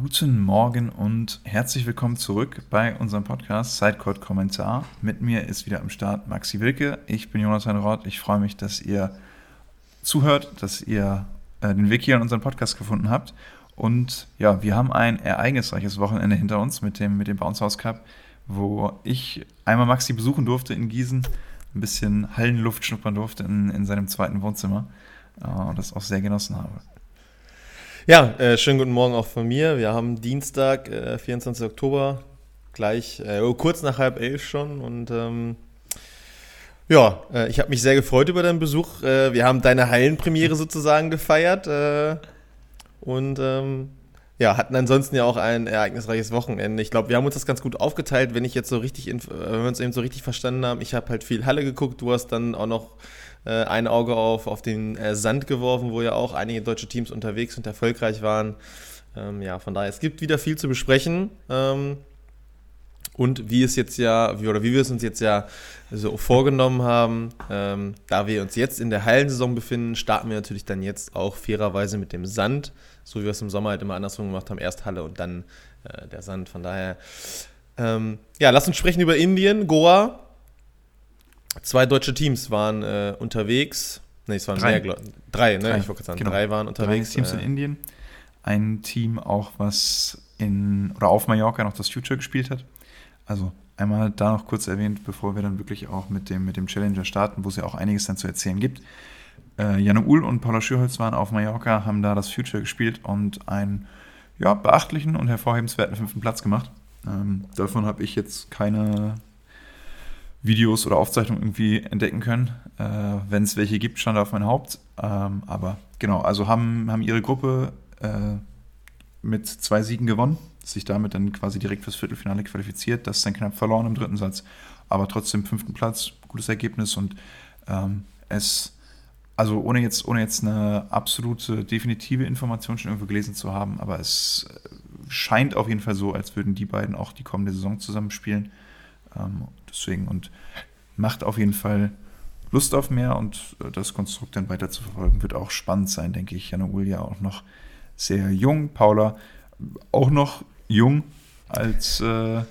Guten Morgen und herzlich willkommen zurück bei unserem Podcast Sidecode Kommentar. Mit mir ist wieder am Start Maxi Wilke. Ich bin Jonathan Roth. Ich freue mich, dass ihr zuhört, dass ihr äh, den Weg hier in unseren Podcast gefunden habt. Und ja, wir haben ein ereignisreiches Wochenende hinter uns mit dem, mit dem Bounce House Cup, wo ich einmal Maxi besuchen durfte in Gießen, ein bisschen Hallenluft schnuppern durfte in, in seinem zweiten Wohnzimmer äh, und das auch sehr genossen habe. Ja, äh, schönen guten Morgen auch von mir. Wir haben Dienstag, äh, 24. Oktober, gleich äh, oh, kurz nach halb elf schon. Und ähm, ja, äh, ich habe mich sehr gefreut über deinen Besuch. Äh, wir haben deine Hallenpremiere sozusagen gefeiert. Äh, und ähm, ja, hatten ansonsten ja auch ein ereignisreiches Wochenende. Ich glaube, wir haben uns das ganz gut aufgeteilt, wenn ich jetzt so richtig, wenn wir uns eben so richtig verstanden haben. Ich habe halt viel Halle geguckt, du hast dann auch noch ein Auge auf, auf den äh, Sand geworfen, wo ja auch einige deutsche Teams unterwegs und erfolgreich waren. Ähm, ja, von daher, es gibt wieder viel zu besprechen. Ähm, und wie es jetzt ja, wie, oder wie wir es uns jetzt ja so vorgenommen haben, ähm, da wir uns jetzt in der Hallensaison befinden, starten wir natürlich dann jetzt auch fairerweise mit dem Sand, so wie wir es im Sommer halt immer andersrum gemacht haben, erst Halle und dann äh, der Sand. Von daher, ähm, ja, lass uns sprechen über Indien, Goa. Zwei deutsche Teams waren äh, unterwegs. Ne, es waren drei. mehr, drei, ne? Drei. Ich wollte sagen, genau. drei waren unterwegs. Drei Teams äh, in Indien. Ein Team auch, was in oder auf Mallorca noch das Future gespielt hat. Also einmal da noch kurz erwähnt, bevor wir dann wirklich auch mit dem, mit dem Challenger starten, wo es ja auch einiges dann zu erzählen gibt. Äh, Janne Uhl und Paula Schürholz waren auf Mallorca, haben da das Future gespielt und einen ja, beachtlichen und hervorhebenswerten fünften Platz gemacht. Ähm, davon habe ich jetzt keine Videos oder Aufzeichnungen irgendwie entdecken können. Äh, Wenn es welche gibt, stand auf mein Haupt. Ähm, aber genau, also haben, haben ihre Gruppe äh, mit zwei Siegen gewonnen, sich damit dann quasi direkt fürs Viertelfinale qualifiziert. Das ist dann knapp verloren im dritten Satz, aber trotzdem fünften Platz, gutes Ergebnis und ähm, es, also ohne jetzt, ohne jetzt eine absolute definitive Information schon irgendwo gelesen zu haben, aber es scheint auf jeden Fall so, als würden die beiden auch die kommende Saison zusammenspielen. Ähm, deswegen und macht auf jeden Fall Lust auf mehr und äh, das Konstrukt dann weiter zu verfolgen wird auch spannend sein, denke ich. Jana Ulia auch noch sehr jung, Paula auch noch jung als äh, äh,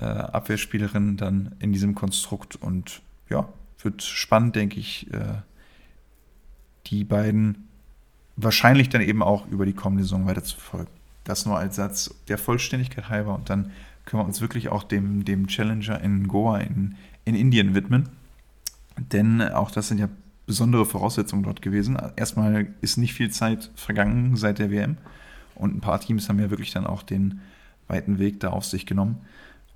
Abwehrspielerin dann in diesem Konstrukt und ja, wird spannend, denke ich, äh, die beiden wahrscheinlich dann eben auch über die kommende Saison weiter zu verfolgen. Das nur als Satz der Vollständigkeit halber und dann können wir uns wirklich auch dem, dem Challenger in Goa in, in Indien widmen. Denn auch das sind ja besondere Voraussetzungen dort gewesen. Erstmal ist nicht viel Zeit vergangen seit der WM und ein paar Teams haben ja wirklich dann auch den weiten Weg da auf sich genommen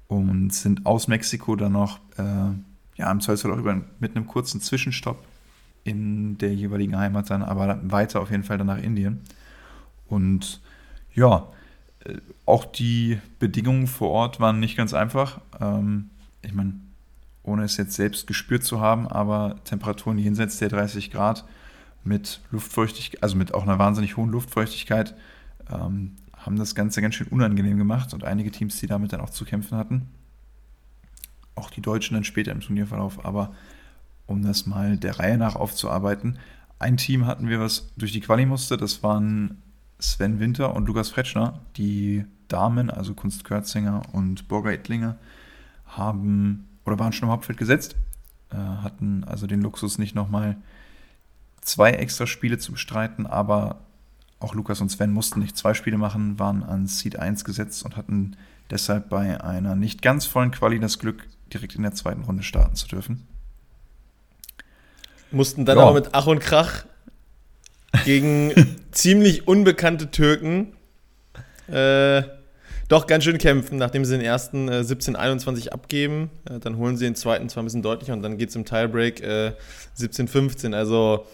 und sind aus Mexiko dann noch äh, ja, im Zweifelsfall auch über, mit einem kurzen Zwischenstopp in der jeweiligen Heimat dann, aber weiter auf jeden Fall dann nach Indien. Und ja, auch die Bedingungen vor Ort waren nicht ganz einfach. Ähm, ich meine, ohne es jetzt selbst gespürt zu haben, aber Temperaturen jenseits der 30 Grad mit Luftfeuchtigkeit, also mit auch einer wahnsinnig hohen Luftfeuchtigkeit, ähm, haben das Ganze ganz schön unangenehm gemacht und einige Teams, die damit dann auch zu kämpfen hatten. Auch die Deutschen dann später im Turnierverlauf, aber um das mal der Reihe nach aufzuarbeiten, ein Team hatten wir, was durch die Quali musste, das waren Sven Winter und Lukas Fretschner, die Damen, also Kunst Körzinger und Borger Ittlinger, haben oder waren schon im Hauptfeld gesetzt, äh, hatten also den Luxus nicht nochmal zwei extra Spiele zu bestreiten, aber auch Lukas und Sven mussten nicht zwei Spiele machen, waren an Seed 1 gesetzt und hatten deshalb bei einer nicht ganz vollen Quali das Glück, direkt in der zweiten Runde starten zu dürfen. Mussten dann ja. aber mit Ach und Krach gegen ziemlich unbekannte Türken äh, doch ganz schön kämpfen, nachdem sie den ersten äh, 17-21 abgeben. Äh, dann holen sie den zweiten zwar ein bisschen deutlicher und dann geht es im Tiebreak äh, 17-15. Also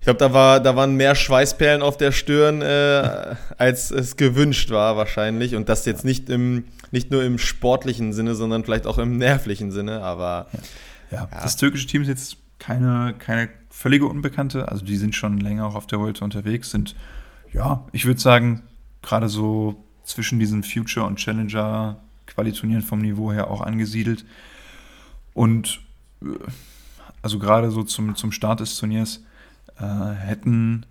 ich glaube, da, war, da waren mehr Schweißperlen auf der Stirn, äh, als es gewünscht war wahrscheinlich. Und das jetzt nicht, im, nicht nur im sportlichen Sinne, sondern vielleicht auch im nervlichen Sinne. Aber ja, ja. das türkische Team ist jetzt keine, keine völlige Unbekannte. Also die sind schon länger auch auf der Volte unterwegs, sind, ja, ich würde sagen, gerade so zwischen diesen Future und Challenger Qualiturnieren vom Niveau her auch angesiedelt. Und äh, also gerade so zum, zum Start des Turniers äh, hätten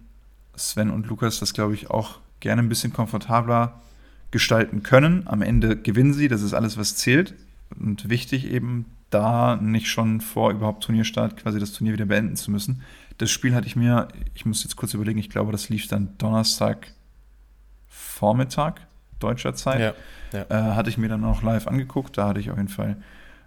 Sven und Lukas das, glaube ich, auch gerne ein bisschen komfortabler gestalten können. Am Ende gewinnen sie, das ist alles, was zählt. Und wichtig eben, da nicht schon vor überhaupt Turnierstart quasi das Turnier wieder beenden zu müssen. Das Spiel hatte ich mir, ich muss jetzt kurz überlegen, ich glaube, das lief dann Donnerstag Vormittag deutscher Zeit. Ja, ja. Äh, hatte ich mir dann auch live angeguckt, da hatte ich auf jeden Fall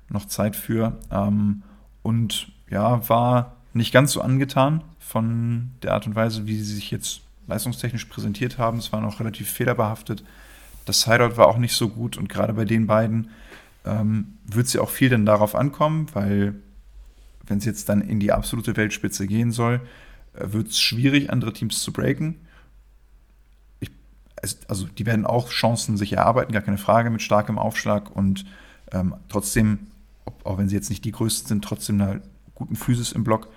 noch Zeit für. Ähm, und ja, war nicht ganz so angetan von der Art und Weise, wie sie sich jetzt leistungstechnisch präsentiert haben. Es war noch relativ fehlerbehaftet. Das Sideout war auch nicht so gut und gerade bei den beiden ähm, wird es ja auch viel dann darauf ankommen, weil wenn es jetzt dann in die absolute Weltspitze gehen soll, äh, wird es schwierig, andere Teams zu breaken. Ich, also die werden auch Chancen sich erarbeiten, gar keine Frage, mit starkem Aufschlag und ähm, trotzdem, ob, auch wenn sie jetzt nicht die größten sind, trotzdem einer guten Physis im Block.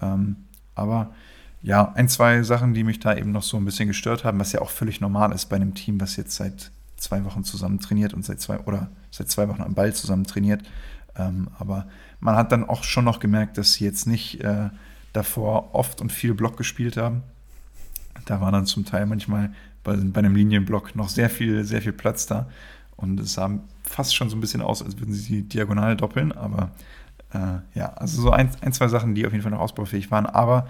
Ähm, aber ja, ein, zwei Sachen, die mich da eben noch so ein bisschen gestört haben, was ja auch völlig normal ist bei einem Team, was jetzt seit zwei Wochen zusammen trainiert und seit zwei oder seit zwei Wochen am Ball zusammen trainiert. Ähm, aber man hat dann auch schon noch gemerkt, dass sie jetzt nicht äh, davor oft und viel Block gespielt haben. Da war dann zum Teil manchmal bei, bei einem Linienblock noch sehr viel, sehr viel Platz da. Und es sah fast schon so ein bisschen aus, als würden sie die diagonal doppeln. Aber äh, ja, also so ein, ein, zwei Sachen, die auf jeden Fall noch ausbaufähig waren. Aber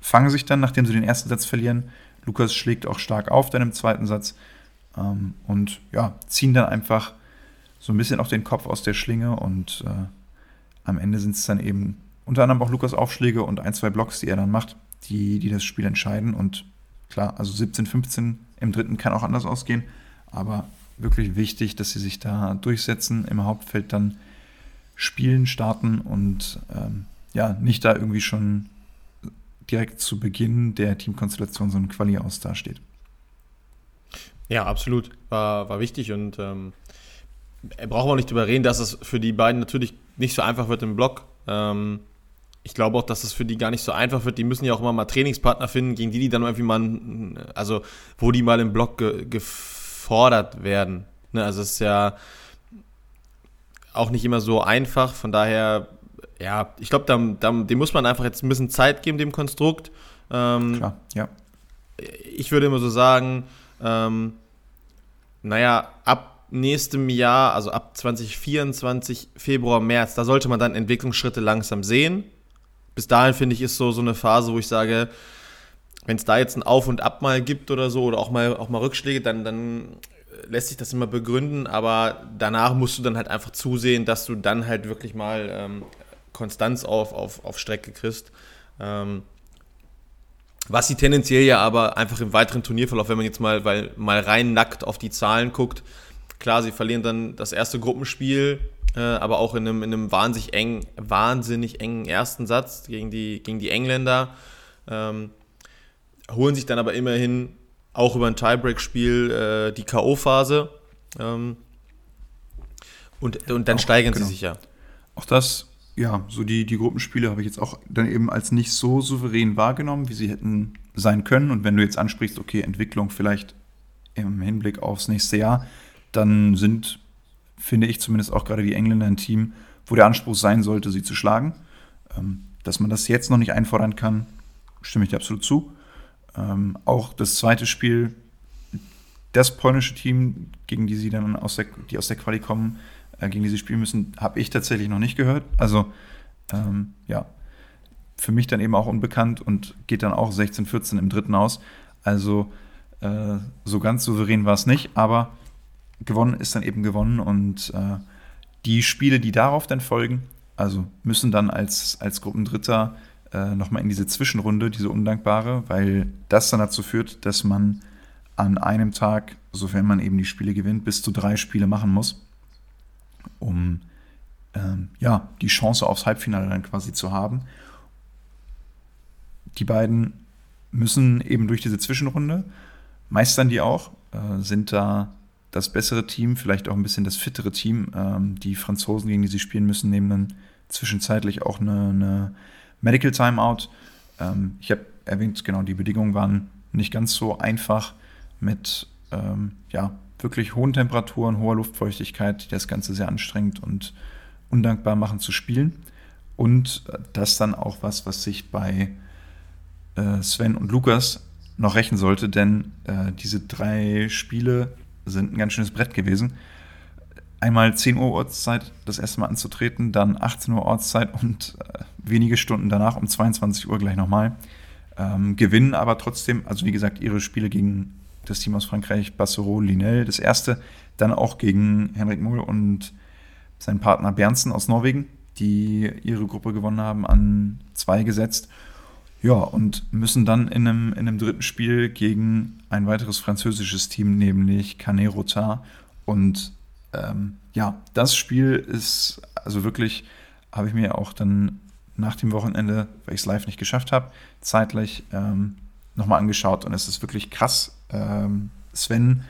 fangen sich dann, nachdem sie den ersten Satz verlieren, Lukas schlägt auch stark auf dann im zweiten Satz. Ähm, und ja, ziehen dann einfach so ein bisschen auch den Kopf aus der Schlinge und äh, am Ende sind es dann eben unter anderem auch Lukas Aufschläge und ein, zwei Blocks, die er dann macht, die, die das Spiel entscheiden. Und klar, also 17, 15 im dritten kann auch anders ausgehen, aber wirklich wichtig, dass sie sich da durchsetzen, im Hauptfeld dann spielen, starten und ähm, ja, nicht da irgendwie schon direkt zu Beginn der Teamkonstellation so ein Quali aus dasteht. Ja, absolut. War, war wichtig und ähm, brauchen wir nicht drüber reden, dass es für die beiden natürlich nicht so einfach wird im Block. Ähm, ich glaube auch, dass es für die gar nicht so einfach wird. Die müssen ja auch immer mal Trainingspartner finden, gegen die die dann irgendwie mal, also wo die mal im Block ge gefordert werden. Ne, also es ist ja auch nicht immer so einfach. Von daher, ja, ich glaube, dem muss man einfach jetzt ein bisschen Zeit geben, dem Konstrukt. Ähm, Klar, ja. Ich würde immer so sagen, ähm, naja, ab nächstem Jahr, also ab 2024, Februar, März, da sollte man dann Entwicklungsschritte langsam sehen. Bis dahin finde ich, ist so, so eine Phase, wo ich sage, wenn es da jetzt ein Auf und Ab mal gibt oder so, oder auch mal, auch mal Rückschläge, dann, dann lässt sich das immer begründen, aber danach musst du dann halt einfach zusehen, dass du dann halt wirklich mal ähm, Konstanz auf, auf, auf Strecke kriegst. Ähm, was sie tendenziell ja aber einfach im weiteren Turnierverlauf, wenn man jetzt mal, weil, mal rein nackt auf die Zahlen guckt, Klar, sie verlieren dann das erste Gruppenspiel, äh, aber auch in einem, in einem wahnsinnig, eng, wahnsinnig engen ersten Satz gegen die, gegen die Engländer. Ähm, holen sich dann aber immerhin auch über ein Tiebreak-Spiel äh, die K.O.-Phase. Ähm, und, und dann auch, steigern genau. sie sich ja. Auch das, ja, so die, die Gruppenspiele habe ich jetzt auch dann eben als nicht so souverän wahrgenommen, wie sie hätten sein können. Und wenn du jetzt ansprichst, okay, Entwicklung vielleicht im Hinblick aufs nächste Jahr, dann sind, finde ich zumindest auch gerade die Engländer ein Team, wo der Anspruch sein sollte, sie zu schlagen. Ähm, dass man das jetzt noch nicht einfordern kann, stimme ich dir absolut zu. Ähm, auch das zweite Spiel, das polnische Team, gegen die sie dann aus der, die aus der Quali kommen, äh, gegen die sie spielen müssen, habe ich tatsächlich noch nicht gehört. Also ähm, ja, für mich dann eben auch unbekannt und geht dann auch 16-14 im dritten aus. Also äh, so ganz souverän war es nicht, aber gewonnen ist dann eben gewonnen und äh, die Spiele, die darauf dann folgen, also müssen dann als, als Gruppendritter äh, nochmal in diese Zwischenrunde, diese undankbare, weil das dann dazu führt, dass man an einem Tag, sofern man eben die Spiele gewinnt, bis zu drei Spiele machen muss, um ähm, ja, die Chance aufs Halbfinale dann quasi zu haben. Die beiden müssen eben durch diese Zwischenrunde, meistern die auch, äh, sind da das bessere Team, vielleicht auch ein bisschen das fittere Team. Ähm, die Franzosen, gegen die sie spielen müssen, nehmen dann zwischenzeitlich auch eine, eine Medical Timeout. Ähm, ich habe erwähnt, genau, die Bedingungen waren nicht ganz so einfach mit ähm, ja, wirklich hohen Temperaturen, hoher Luftfeuchtigkeit, die das Ganze sehr anstrengend und undankbar machen zu spielen. Und äh, das dann auch was, was sich bei äh, Sven und Lukas noch rächen sollte, denn äh, diese drei Spiele sind ein ganz schönes Brett gewesen. Einmal 10 Uhr Ortszeit das erste Mal anzutreten, dann 18 Uhr Ortszeit und äh, wenige Stunden danach um 22 Uhr gleich nochmal. Ähm, gewinnen aber trotzdem, also wie gesagt, ihre Spiele gegen das Team aus Frankreich, Bassero, Linel, das erste, dann auch gegen Henrik Mohl und seinen Partner Bernsen aus Norwegen, die ihre Gruppe gewonnen haben, an zwei gesetzt. Ja, und müssen dann in einem, in einem dritten Spiel gegen ein weiteres französisches Team, nämlich Canet Rotin. Und ähm, ja, das Spiel ist also wirklich, habe ich mir auch dann nach dem Wochenende, weil ich es live nicht geschafft habe, zeitlich ähm, nochmal angeschaut. Und es ist wirklich krass. Ähm, Sven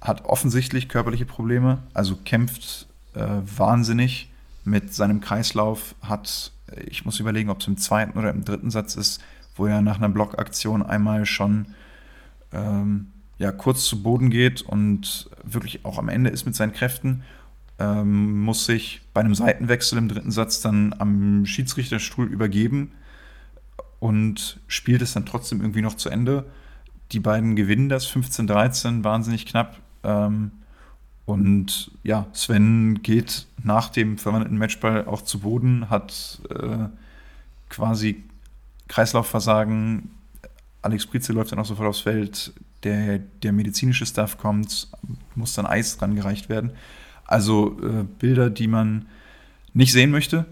hat offensichtlich körperliche Probleme, also kämpft äh, wahnsinnig mit seinem Kreislauf, hat ich muss überlegen, ob es im zweiten oder im dritten Satz ist, wo er nach einer Blockaktion einmal schon ähm, ja, kurz zu Boden geht und wirklich auch am Ende ist mit seinen Kräften, ähm, muss sich bei einem Seitenwechsel im dritten Satz dann am Schiedsrichterstuhl übergeben und spielt es dann trotzdem irgendwie noch zu Ende. Die beiden gewinnen das 15-13, wahnsinnig knapp. Ähm, und ja, Sven geht nach dem verwandelten Matchball auch zu Boden, hat äh, quasi Kreislaufversagen. Alex Prize läuft dann auch sofort aufs Feld. Der, der medizinische Staff kommt, muss dann Eis rangereicht werden. Also äh, Bilder, die man nicht sehen möchte.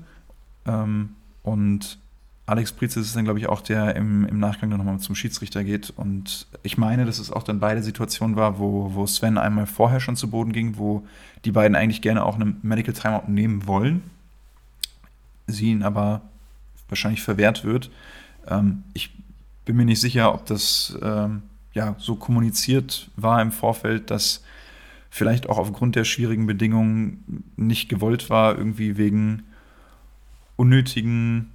Ähm, und Alex Prietz ist dann, glaube ich, auch der im, im Nachgang dann nochmal zum Schiedsrichter geht. Und ich meine, dass es auch dann beide Situationen war, wo, wo Sven einmal vorher schon zu Boden ging, wo die beiden eigentlich gerne auch eine Medical Timeout nehmen wollen, sie ihn aber wahrscheinlich verwehrt wird. Ähm, ich bin mir nicht sicher, ob das ähm, ja, so kommuniziert war im Vorfeld, dass vielleicht auch aufgrund der schwierigen Bedingungen nicht gewollt war, irgendwie wegen unnötigen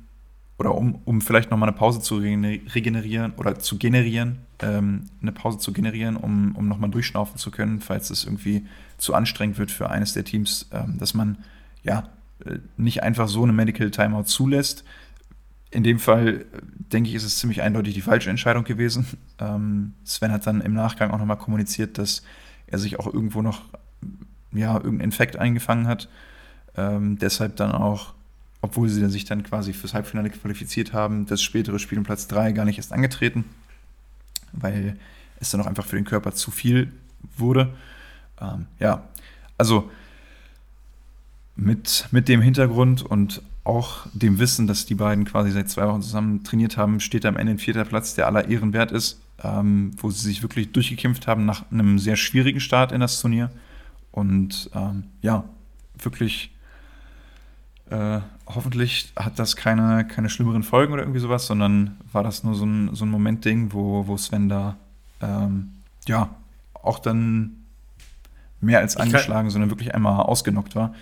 oder um, um vielleicht nochmal eine Pause zu regenerieren oder zu generieren, ähm, eine Pause zu generieren, um, um nochmal durchschnaufen zu können, falls es irgendwie zu anstrengend wird für eines der Teams, ähm, dass man ja äh, nicht einfach so eine Medical Timeout zulässt. In dem Fall, äh, denke ich, ist es ziemlich eindeutig die falsche Entscheidung gewesen. Ähm, Sven hat dann im Nachgang auch nochmal kommuniziert, dass er sich auch irgendwo noch ja, irgendeinen Infekt eingefangen hat. Ähm, deshalb dann auch obwohl sie sich dann quasi fürs Halbfinale qualifiziert haben, das spätere Spiel um Platz 3 gar nicht erst angetreten, weil es dann auch einfach für den Körper zu viel wurde. Ähm, ja, also mit, mit dem Hintergrund und auch dem Wissen, dass die beiden quasi seit zwei Wochen zusammen trainiert haben, steht am Ende ein vierter Platz, der aller Ehren wert ist, ähm, wo sie sich wirklich durchgekämpft haben nach einem sehr schwierigen Start in das Turnier. Und ähm, ja, wirklich äh, hoffentlich hat das keine, keine schlimmeren Folgen oder irgendwie sowas, sondern war das nur so ein, so ein Momentding, wo, wo Sven da ähm, ja auch dann mehr als angeschlagen, sondern wirklich einmal ausgenockt war.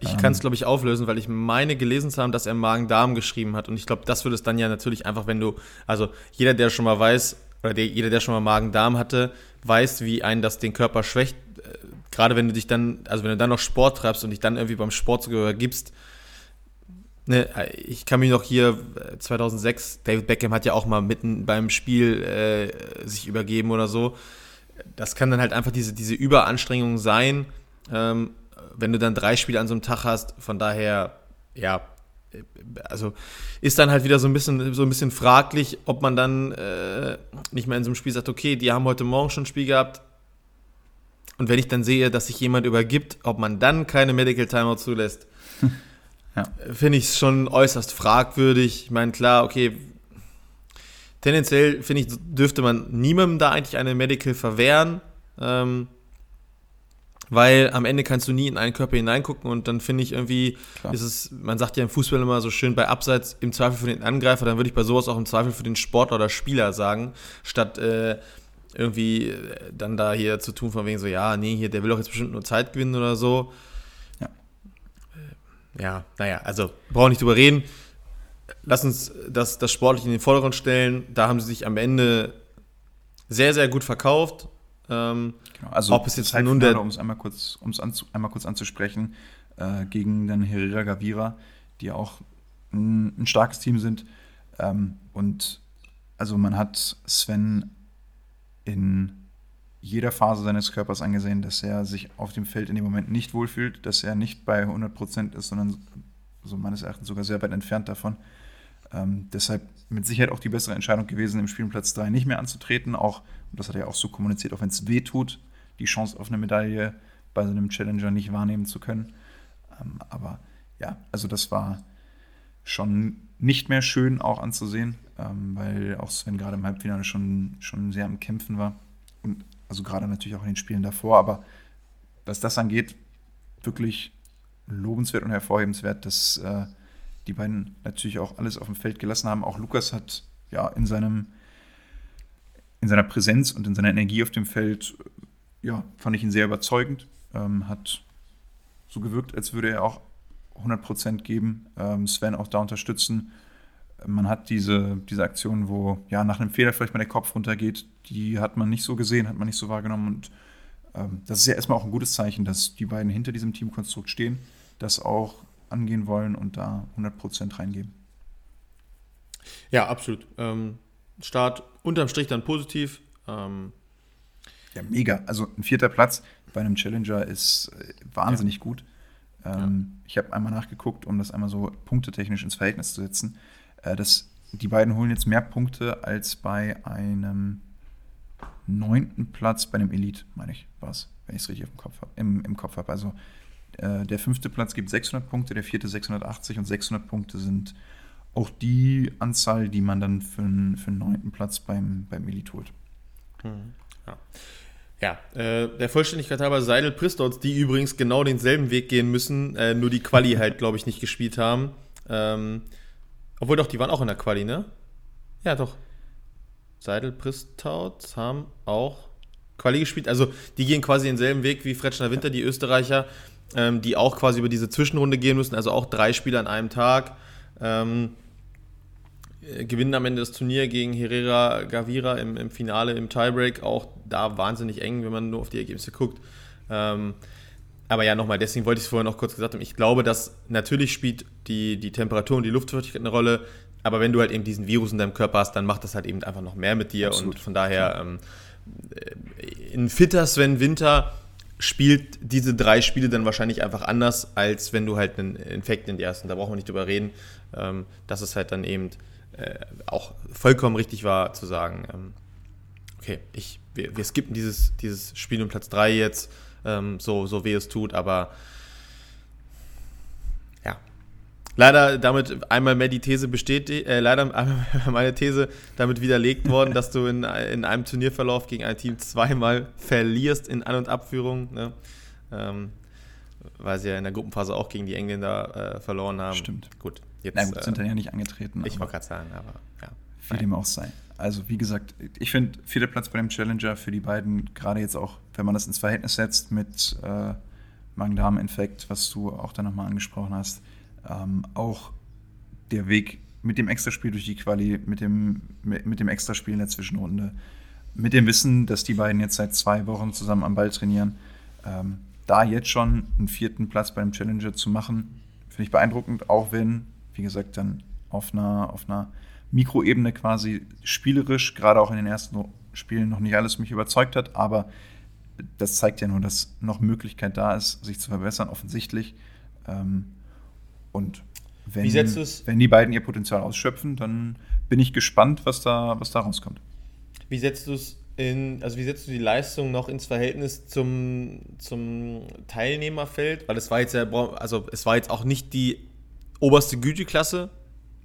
Ich ähm, kann es, glaube ich, auflösen, weil ich meine gelesen zu haben, dass er Magen-Darm geschrieben hat. Und ich glaube, das würde es dann ja natürlich einfach, wenn du, also jeder, der schon mal weiß, oder der, jeder, der schon mal Magen-Darm hatte, weiß, wie einen das den Körper schwächt. Äh, gerade wenn du dich dann, also wenn du dann noch Sport treibst und dich dann irgendwie beim Sport sogar gibst, Ne, ich kann mich noch hier 2006, äh, David Beckham hat ja auch mal mitten beim Spiel äh, sich übergeben oder so. Das kann dann halt einfach diese, diese Überanstrengung sein, ähm, wenn du dann drei Spiele an so einem Tag hast. Von daher, ja, also ist dann halt wieder so ein bisschen, so ein bisschen fraglich, ob man dann äh, nicht mehr in so einem Spiel sagt, okay, die haben heute Morgen schon ein Spiel gehabt. Und wenn ich dann sehe, dass sich jemand übergibt, ob man dann keine Medical Timeout zulässt. Ja. Finde ich es schon äußerst fragwürdig. Ich meine, klar, okay, tendenziell finde ich, dürfte man niemandem da eigentlich eine Medical verwehren, ähm, weil am Ende kannst du nie in einen Körper hineingucken und dann finde ich irgendwie, klar. ist es, man sagt ja im Fußball immer so schön, bei Abseits im Zweifel für den Angreifer, dann würde ich bei sowas auch im Zweifel für den Sportler oder Spieler sagen, statt äh, irgendwie dann da hier zu tun von wegen so, ja, nee, hier, der will doch jetzt bestimmt nur Zeit gewinnen oder so ja, naja, also brauchen nicht drüber reden. Lass uns das, das sportlich in den Vordergrund stellen. Da haben sie sich am Ende sehr, sehr gut verkauft. Ähm, genau, also ob es jetzt nun der um es einmal kurz, um's anzu, einmal kurz anzusprechen, äh, gegen den Herrera Gavira, die auch ein, ein starkes Team sind. Ähm, und also man hat Sven in jeder Phase seines Körpers angesehen, dass er sich auf dem Feld in dem Moment nicht wohlfühlt, dass er nicht bei 100% ist, sondern so meines Erachtens sogar sehr weit entfernt davon. Ähm, deshalb mit Sicherheit auch die bessere Entscheidung gewesen, im Spielplatz 3 nicht mehr anzutreten. Auch, und das hat er ja auch so kommuniziert, auch wenn es weh tut, die Chance auf eine Medaille bei so einem Challenger nicht wahrnehmen zu können. Ähm, aber ja, also das war schon nicht mehr schön auch anzusehen, ähm, weil auch Sven gerade im Halbfinale schon, schon sehr am Kämpfen war. Und also gerade natürlich auch in den Spielen davor, aber was das angeht, wirklich lobenswert und hervorhebenswert, dass äh, die beiden natürlich auch alles auf dem Feld gelassen haben. Auch Lukas hat ja in seinem in seiner Präsenz und in seiner Energie auf dem Feld, ja, fand ich ihn sehr überzeugend. Ähm, hat so gewirkt, als würde er auch 100% geben, ähm, Sven auch da unterstützen. Man hat diese, diese Aktion, wo ja nach einem Fehler vielleicht mal der Kopf runtergeht, die hat man nicht so gesehen, hat man nicht so wahrgenommen. Und ähm, das ist ja erstmal auch ein gutes Zeichen, dass die beiden hinter diesem Teamkonstrukt stehen, das auch angehen wollen und da 100% reingeben. Ja, absolut. Ähm, Start unterm Strich dann positiv. Ähm ja, mega. Also ein vierter Platz bei einem Challenger ist äh, wahnsinnig ja. gut. Ähm, ja. Ich habe einmal nachgeguckt, um das einmal so punktetechnisch ins Verhältnis zu setzen. Äh, das, die beiden holen jetzt mehr Punkte als bei einem neunten Platz bei einem Elite, meine ich, war es, wenn ich es richtig im Kopf habe. Im, im Kopf habe. Also äh, der fünfte Platz gibt 600 Punkte, der vierte 680 und 600 Punkte sind auch die Anzahl, die man dann für, für einen neunten Platz beim, beim Elite holt. Hm. Ja. Ja, äh, der Vollständigkeit halber Seidel Pristons, die übrigens genau denselben Weg gehen müssen, äh, nur die Quali halt, glaube ich, nicht gespielt haben. Ähm, obwohl doch, die waren auch in der Quali, ne? Ja, doch. Seidel Pristouts haben auch Quali gespielt. Also die gehen quasi denselben Weg wie Fretschner Winter, die Österreicher, ähm, die auch quasi über diese Zwischenrunde gehen müssen. Also auch drei Spiele an einem Tag. Ähm, äh, gewinnen am Ende das Turnier gegen Herrera Gavira im, im, Finale, im Tiebreak. Auch da wahnsinnig eng, wenn man nur auf die Ergebnisse guckt. Ähm, aber ja, nochmal, deswegen wollte ich es vorher noch kurz gesagt haben. Ich glaube, dass natürlich spielt die, die Temperatur und die Luftfeuchtigkeit eine Rolle. Aber wenn du halt eben diesen Virus in deinem Körper hast, dann macht das halt eben einfach noch mehr mit dir. Absolut. Und von daher, ähm, äh, ein fitter Sven Winter spielt diese drei Spiele dann wahrscheinlich einfach anders, als wenn du halt einen Infekt in die ersten. Da brauchen wir nicht drüber reden. Ähm, das ist halt dann eben äh, auch vollkommen richtig war zu sagen, ähm, okay, ich, wir, wir skippen dieses, dieses Spiel um Platz 3 jetzt, ähm, so, so weh es tut, aber. Leider damit einmal mehr die These bestätigt, äh, leider meine These damit widerlegt worden, dass du in, in einem Turnierverlauf gegen ein Team zweimal verlierst in An- und Abführung. Ne? Ähm, weil sie ja in der Gruppenphase auch gegen die Engländer äh, verloren haben. Stimmt. Gut, Jetzt, Na gut, sind dann ja nicht angetreten. Ich wollte gerade sagen, aber ja. Wie dem auch sei. Also wie gesagt, ich finde vierter Platz bei dem Challenger für die beiden, gerade jetzt auch, wenn man das ins Verhältnis setzt mit äh, Magen-Darm-Infekt, was du auch da nochmal angesprochen hast, ähm, auch der Weg mit dem Extraspiel durch die Quali, mit dem, mit, dem Extraspiel in der Zwischenrunde, mit dem Wissen, dass die beiden jetzt seit zwei Wochen zusammen am Ball trainieren, ähm, da jetzt schon einen vierten Platz beim Challenger zu machen, finde ich beeindruckend, auch wenn wie gesagt, dann auf einer, auf einer Mikroebene quasi spielerisch, gerade auch in den ersten Spielen noch nicht alles mich überzeugt hat, aber das zeigt ja nur, dass noch Möglichkeit da ist, sich zu verbessern, offensichtlich. Ähm, und wenn, wenn die beiden ihr Potenzial ausschöpfen, dann bin ich gespannt, was da, was da rauskommt. Wie setzt du es in, also wie setzt du die Leistung noch ins Verhältnis zum, zum Teilnehmerfeld? Weil es war jetzt ja, also es war jetzt auch nicht die oberste Güteklasse.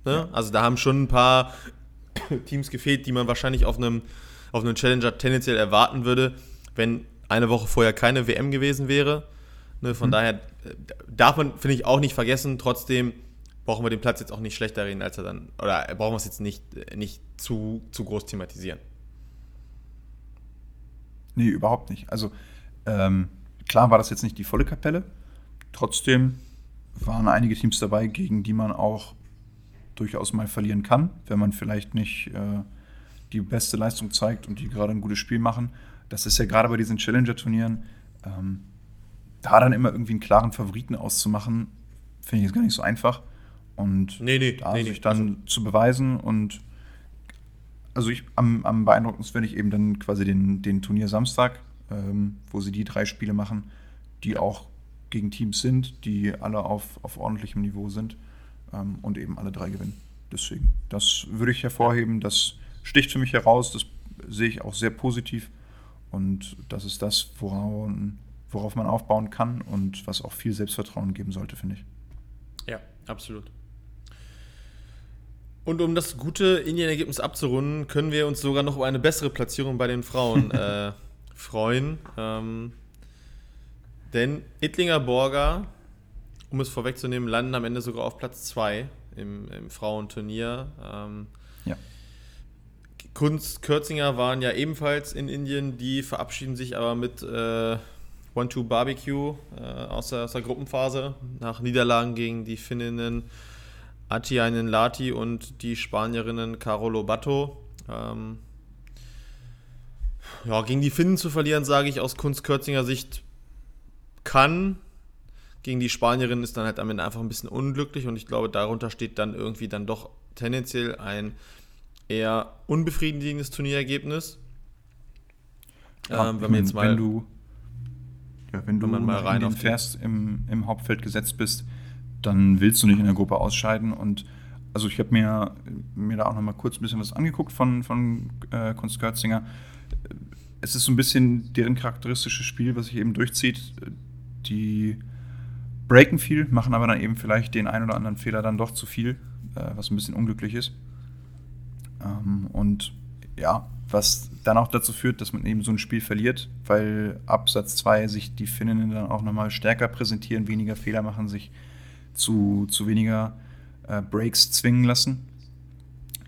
Ne? Ja. Also da haben schon ein paar Teams gefehlt, die man wahrscheinlich auf einem, auf einem Challenger tendenziell erwarten würde, wenn eine Woche vorher keine WM gewesen wäre. Ne? Von mhm. daher darf man, finde ich, auch nicht vergessen, trotzdem brauchen wir den Platz jetzt auch nicht schlechter reden, als er dann, oder brauchen wir es jetzt nicht, nicht zu, zu groß thematisieren. Nee, überhaupt nicht. Also ähm, klar war das jetzt nicht die volle Kapelle. Trotzdem waren einige Teams dabei, gegen die man auch durchaus mal verlieren kann, wenn man vielleicht nicht äh, die beste Leistung zeigt und die gerade ein gutes Spiel machen. Das ist ja gerade bei diesen Challenger-Turnieren, ähm, da dann immer irgendwie einen klaren Favoriten auszumachen, finde ich jetzt gar nicht so einfach. Und nee, nee, da nee, sich dann also, zu beweisen und also ich am, am beeindruckendsten finde ich eben dann quasi den, den Turnier Samstag, ähm, wo sie die drei Spiele machen, die auch gegen Teams sind, die alle auf, auf ordentlichem Niveau sind ähm, und eben alle drei gewinnen. Deswegen, das würde ich hervorheben, das sticht für mich heraus, das sehe ich auch sehr positiv und das ist das, worauf, worauf man aufbauen kann und was auch viel Selbstvertrauen geben sollte, finde ich. Ja, absolut. Und um das gute Indien-Ergebnis abzurunden, können wir uns sogar noch um eine bessere Platzierung bei den Frauen äh, freuen. Ähm, denn Ittlinger Borger, um es vorwegzunehmen, landen am Ende sogar auf Platz 2 im, im Frauenturnier. Ähm, ja. Kunst Kürzinger waren ja ebenfalls in Indien, die verabschieden sich aber mit äh, One-Two Barbecue äh, aus, der, aus, der, Gruppenphase nach Niederlagen gegen die Finninnen Atiainen Lati und die Spanierinnen Carolo Batto. Ähm, ja, gegen die Finnen zu verlieren, sage ich aus Kunst Kürzinger Sicht kann. Gegen die Spanierin ist dann halt am Ende einfach ein bisschen unglücklich und ich glaube, darunter steht dann irgendwie dann doch tendenziell ein eher unbefriedigendes Turnierergebnis. Ja, ähm, wenn, man jetzt mal, wenn du, ja, wenn du wenn mal rein auf fährst im, im Hauptfeld gesetzt bist, dann willst du nicht in der Gruppe ausscheiden und also ich habe mir, mir da auch noch mal kurz ein bisschen was angeguckt von, von äh, Kunst Görzinger. Es ist so ein bisschen deren charakteristisches Spiel, was sich eben durchzieht die breaken viel, machen aber dann eben vielleicht den ein oder anderen Fehler dann doch zu viel, äh, was ein bisschen unglücklich ist. Ähm, und ja, was dann auch dazu führt, dass man eben so ein Spiel verliert, weil Absatz 2 sich die Finninnen dann auch nochmal stärker präsentieren, weniger Fehler machen, sich zu, zu weniger äh, Breaks zwingen lassen.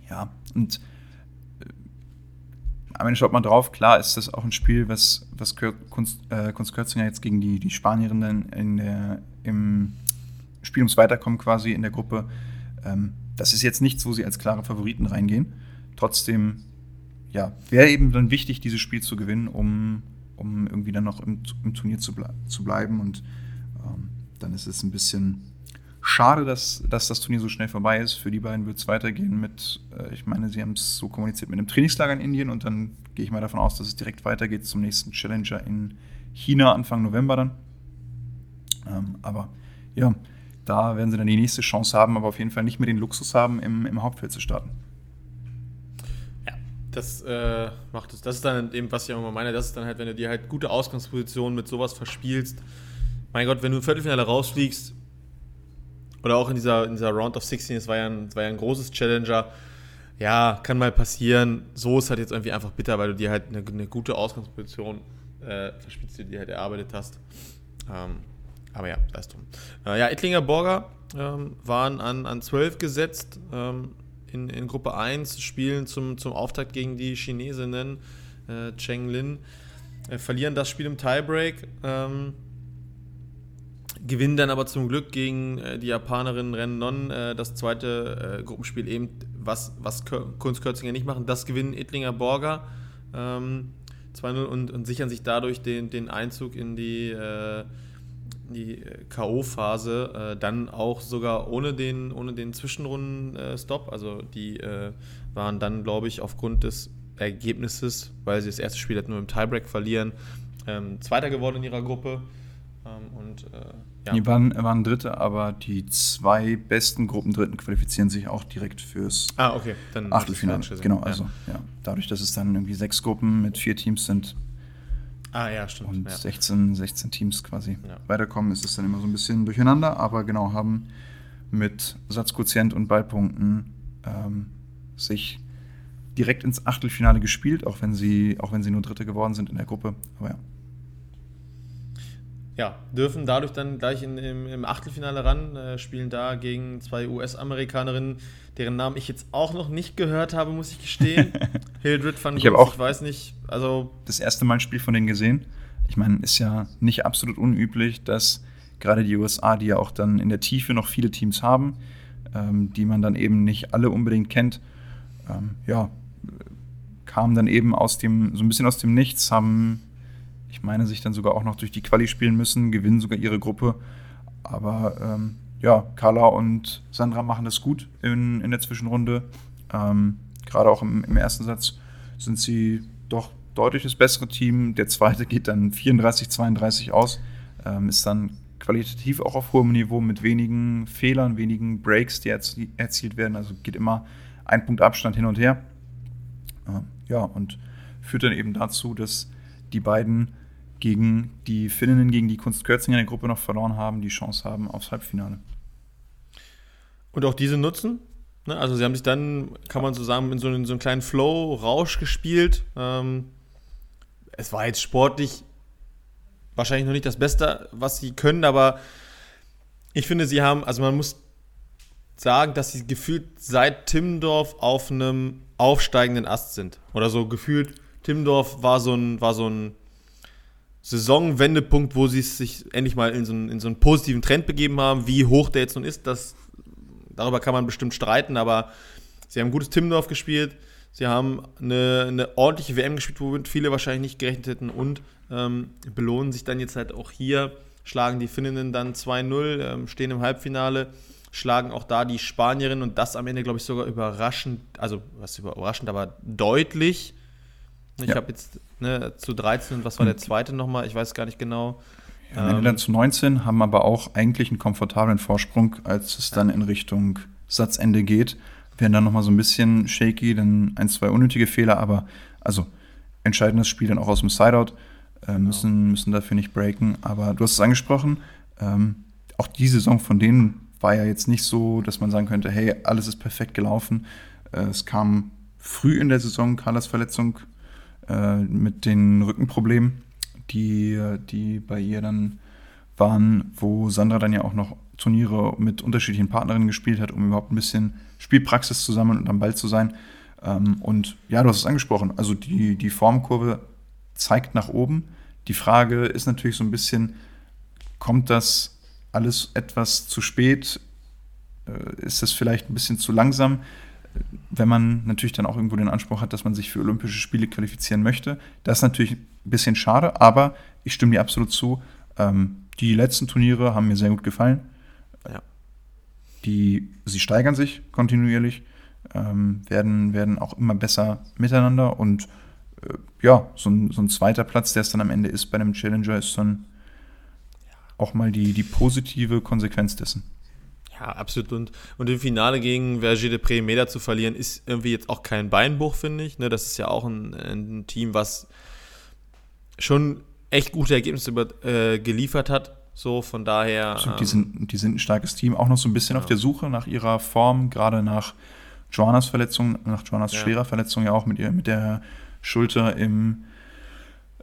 Ja, und am Ende schaut man drauf, klar ist das auch ein Spiel, was, was Kunst, äh, Kunst Kürzinger jetzt gegen die, die Spanierinnen in der, im Spiel ums Weiterkommen quasi in der Gruppe. Ähm, das ist jetzt nichts, wo sie als klare Favoriten reingehen. Trotzdem, ja, wäre eben dann wichtig, dieses Spiel zu gewinnen, um, um irgendwie dann noch im, im Turnier zu, ble zu bleiben. Und ähm, dann ist es ein bisschen Schade, dass, dass das Turnier so schnell vorbei ist. Für die beiden wird es weitergehen mit, äh, ich meine, sie haben es so kommuniziert mit einem Trainingslager in Indien und dann gehe ich mal davon aus, dass es direkt weitergeht zum nächsten Challenger in China Anfang November dann. Ähm, aber ja, da werden sie dann die nächste Chance haben, aber auf jeden Fall nicht mehr den Luxus haben, im, im Hauptfeld zu starten. Das äh, macht es. Das ist dann eben, was ich auch immer meine, das ist dann halt, wenn du dir halt gute Ausgangspositionen mit sowas verspielst. Mein Gott, wenn du im Viertelfinale rausfliegst, oder auch in dieser, in dieser Round of 16, es war, ja ein, war ja ein großes Challenger. Ja, kann mal passieren. So ist halt jetzt irgendwie einfach bitter, weil du dir halt eine, eine gute Ausgangsposition äh, verspielst, die du dir halt erarbeitet hast. Ähm, aber ja, sei es drum. Äh, ja, Ettlinger Borger ähm, waren an, an 12 gesetzt. Ähm, in, in Gruppe 1 spielen zum, zum Auftakt gegen die Chinesinnen äh, Cheng Lin. Äh, verlieren das Spiel im Tiebreak. Ähm, gewinnen dann aber zum Glück gegen äh, die Japanerin Ren Non äh, das zweite äh, Gruppenspiel eben, was, was Kunst Kürzinger nicht machen. Das gewinnen Ettlinger Borger ähm, 2-0 und, und, sichern sich dadurch den, den Einzug in die, äh, die K.O.-Phase, äh, dann auch sogar ohne den, ohne den Zwischenrunden-Stop. also die äh, waren dann, glaube ich, aufgrund des Ergebnisses, weil sie das erste Spiel halt nur im Tiebreak verlieren, ähm, Zweiter geworden in ihrer Gruppe. Ähm, und ja. Die waren, waren Dritte, aber die zwei besten Gruppendritten qualifizieren sich auch direkt fürs ah, okay. Dann Achtelfinale. Genau, also ja. Dadurch, dass es dann irgendwie sechs Gruppen mit vier Teams sind. Ah, ja, stimmt. Und ja. 16, 16 Teams quasi ja. weiterkommen, ist es dann immer so ein bisschen durcheinander, aber genau, haben mit Satzquotient und Ballpunkten ähm, sich direkt ins Achtelfinale gespielt, auch wenn sie, auch wenn sie nur Dritte geworden sind in der Gruppe. Aber ja ja, dürfen dadurch dann gleich in, im, im, Achtelfinale ran, äh, spielen da gegen zwei US-Amerikanerinnen, deren Namen ich jetzt auch noch nicht gehört habe, muss ich gestehen. Hildred van ich, auch ich weiß nicht, also... Das erste Mal ein Spiel von denen gesehen. Ich meine, ist ja nicht absolut unüblich, dass gerade die USA, die ja auch dann in der Tiefe noch viele Teams haben, ähm, die man dann eben nicht alle unbedingt kennt, ähm, ja, kamen dann eben aus dem, so ein bisschen aus dem Nichts, haben ich meine, sich dann sogar auch noch durch die Quali spielen müssen, gewinnen sogar ihre Gruppe. Aber ähm, ja, Carla und Sandra machen das gut in, in der Zwischenrunde. Ähm, Gerade auch im, im, ersten Satz sind sie doch deutlich das bessere Team. Der zweite geht dann 34, 32 aus. Ähm, ist dann qualitativ auch auf hohem Niveau mit wenigen Fehlern, wenigen Breaks, die erzie erzielt werden. Also geht immer ein Punkt Abstand hin und her. Ähm, ja, und führt dann eben dazu, dass die beiden gegen die Finninnen, gegen die Kunst Kürzinger in der Gruppe noch verloren haben, die Chance haben aufs Halbfinale. Und auch diese nutzen? Ne? Also sie haben sich dann, kann man so sagen, in so einen, so einen kleinen Flow-Rausch gespielt. Ähm, es war jetzt sportlich wahrscheinlich noch nicht das Beste, was sie können, aber ich finde, sie haben, also man muss sagen, dass sie gefühlt seit Timmendorf auf einem aufsteigenden Ast sind. Oder so gefühlt, Timmendorf war so ein, war so ein Saisonwendepunkt, wo sie sich endlich mal in so, einen, in so einen positiven Trend begeben haben. Wie hoch der jetzt nun ist, das, darüber kann man bestimmt streiten, aber sie haben gutes Timmendorf gespielt. Sie haben eine, eine ordentliche WM gespielt, womit viele wahrscheinlich nicht gerechnet hätten und ähm, belohnen sich dann jetzt halt auch hier, schlagen die Finninnen dann 2-0, ähm, stehen im Halbfinale, schlagen auch da die Spanierinnen und das am Ende, glaube ich, sogar überraschend, also was überraschend, aber deutlich. Ich ja. habe jetzt ne, zu 13 und was war der zweite nochmal? Ich weiß gar nicht genau. Ja, am Ende dann zu 19, haben aber auch eigentlich einen komfortablen Vorsprung, als es dann in Richtung Satzende geht. Werden dann nochmal so ein bisschen shaky, dann ein, zwei unnötige Fehler, aber also entscheidendes Spiel dann auch aus dem Sideout. Äh, müssen, genau. müssen dafür nicht breaken. Aber du hast es angesprochen, ähm, auch die Saison von denen war ja jetzt nicht so, dass man sagen könnte, hey, alles ist perfekt gelaufen. Äh, es kam früh in der Saison Carlas Verletzung äh, mit den Rückenproblemen, die, die bei ihr dann waren, wo Sandra dann ja auch noch Turniere mit unterschiedlichen Partnerinnen gespielt hat, um überhaupt ein bisschen Spielpraxis zu sammeln und am Ball zu sein. Ähm, und ja, du hast es angesprochen, also die, die Formkurve zeigt nach oben. Die Frage ist natürlich so ein bisschen, kommt das alles etwas zu spät? Äh, ist das vielleicht ein bisschen zu langsam? Wenn man natürlich dann auch irgendwo den Anspruch hat, dass man sich für Olympische Spiele qualifizieren möchte. Das ist natürlich ein bisschen schade, aber ich stimme dir absolut zu. Ähm, die letzten Turniere haben mir sehr gut gefallen. Ja. Die, sie steigern sich kontinuierlich, ähm, werden, werden auch immer besser miteinander und äh, ja, so ein, so ein zweiter Platz, der es dann am Ende ist bei einem Challenger, ist dann auch mal die, die positive Konsequenz dessen. Ja, absolut. Und, und im Finale gegen Verger de Pré Meter zu verlieren, ist irgendwie jetzt auch kein Beinbruch, finde ich. Ne, das ist ja auch ein, ein Team, was schon echt gute Ergebnisse über, äh, geliefert hat. So, von daher. Absolut, die, ähm, sind, die sind ein starkes Team, auch noch so ein bisschen ja. auf der Suche nach ihrer Form, gerade nach Joannas Verletzung, nach Joannas ja. schwerer Verletzung ja auch mit, ihr, mit der Schulter im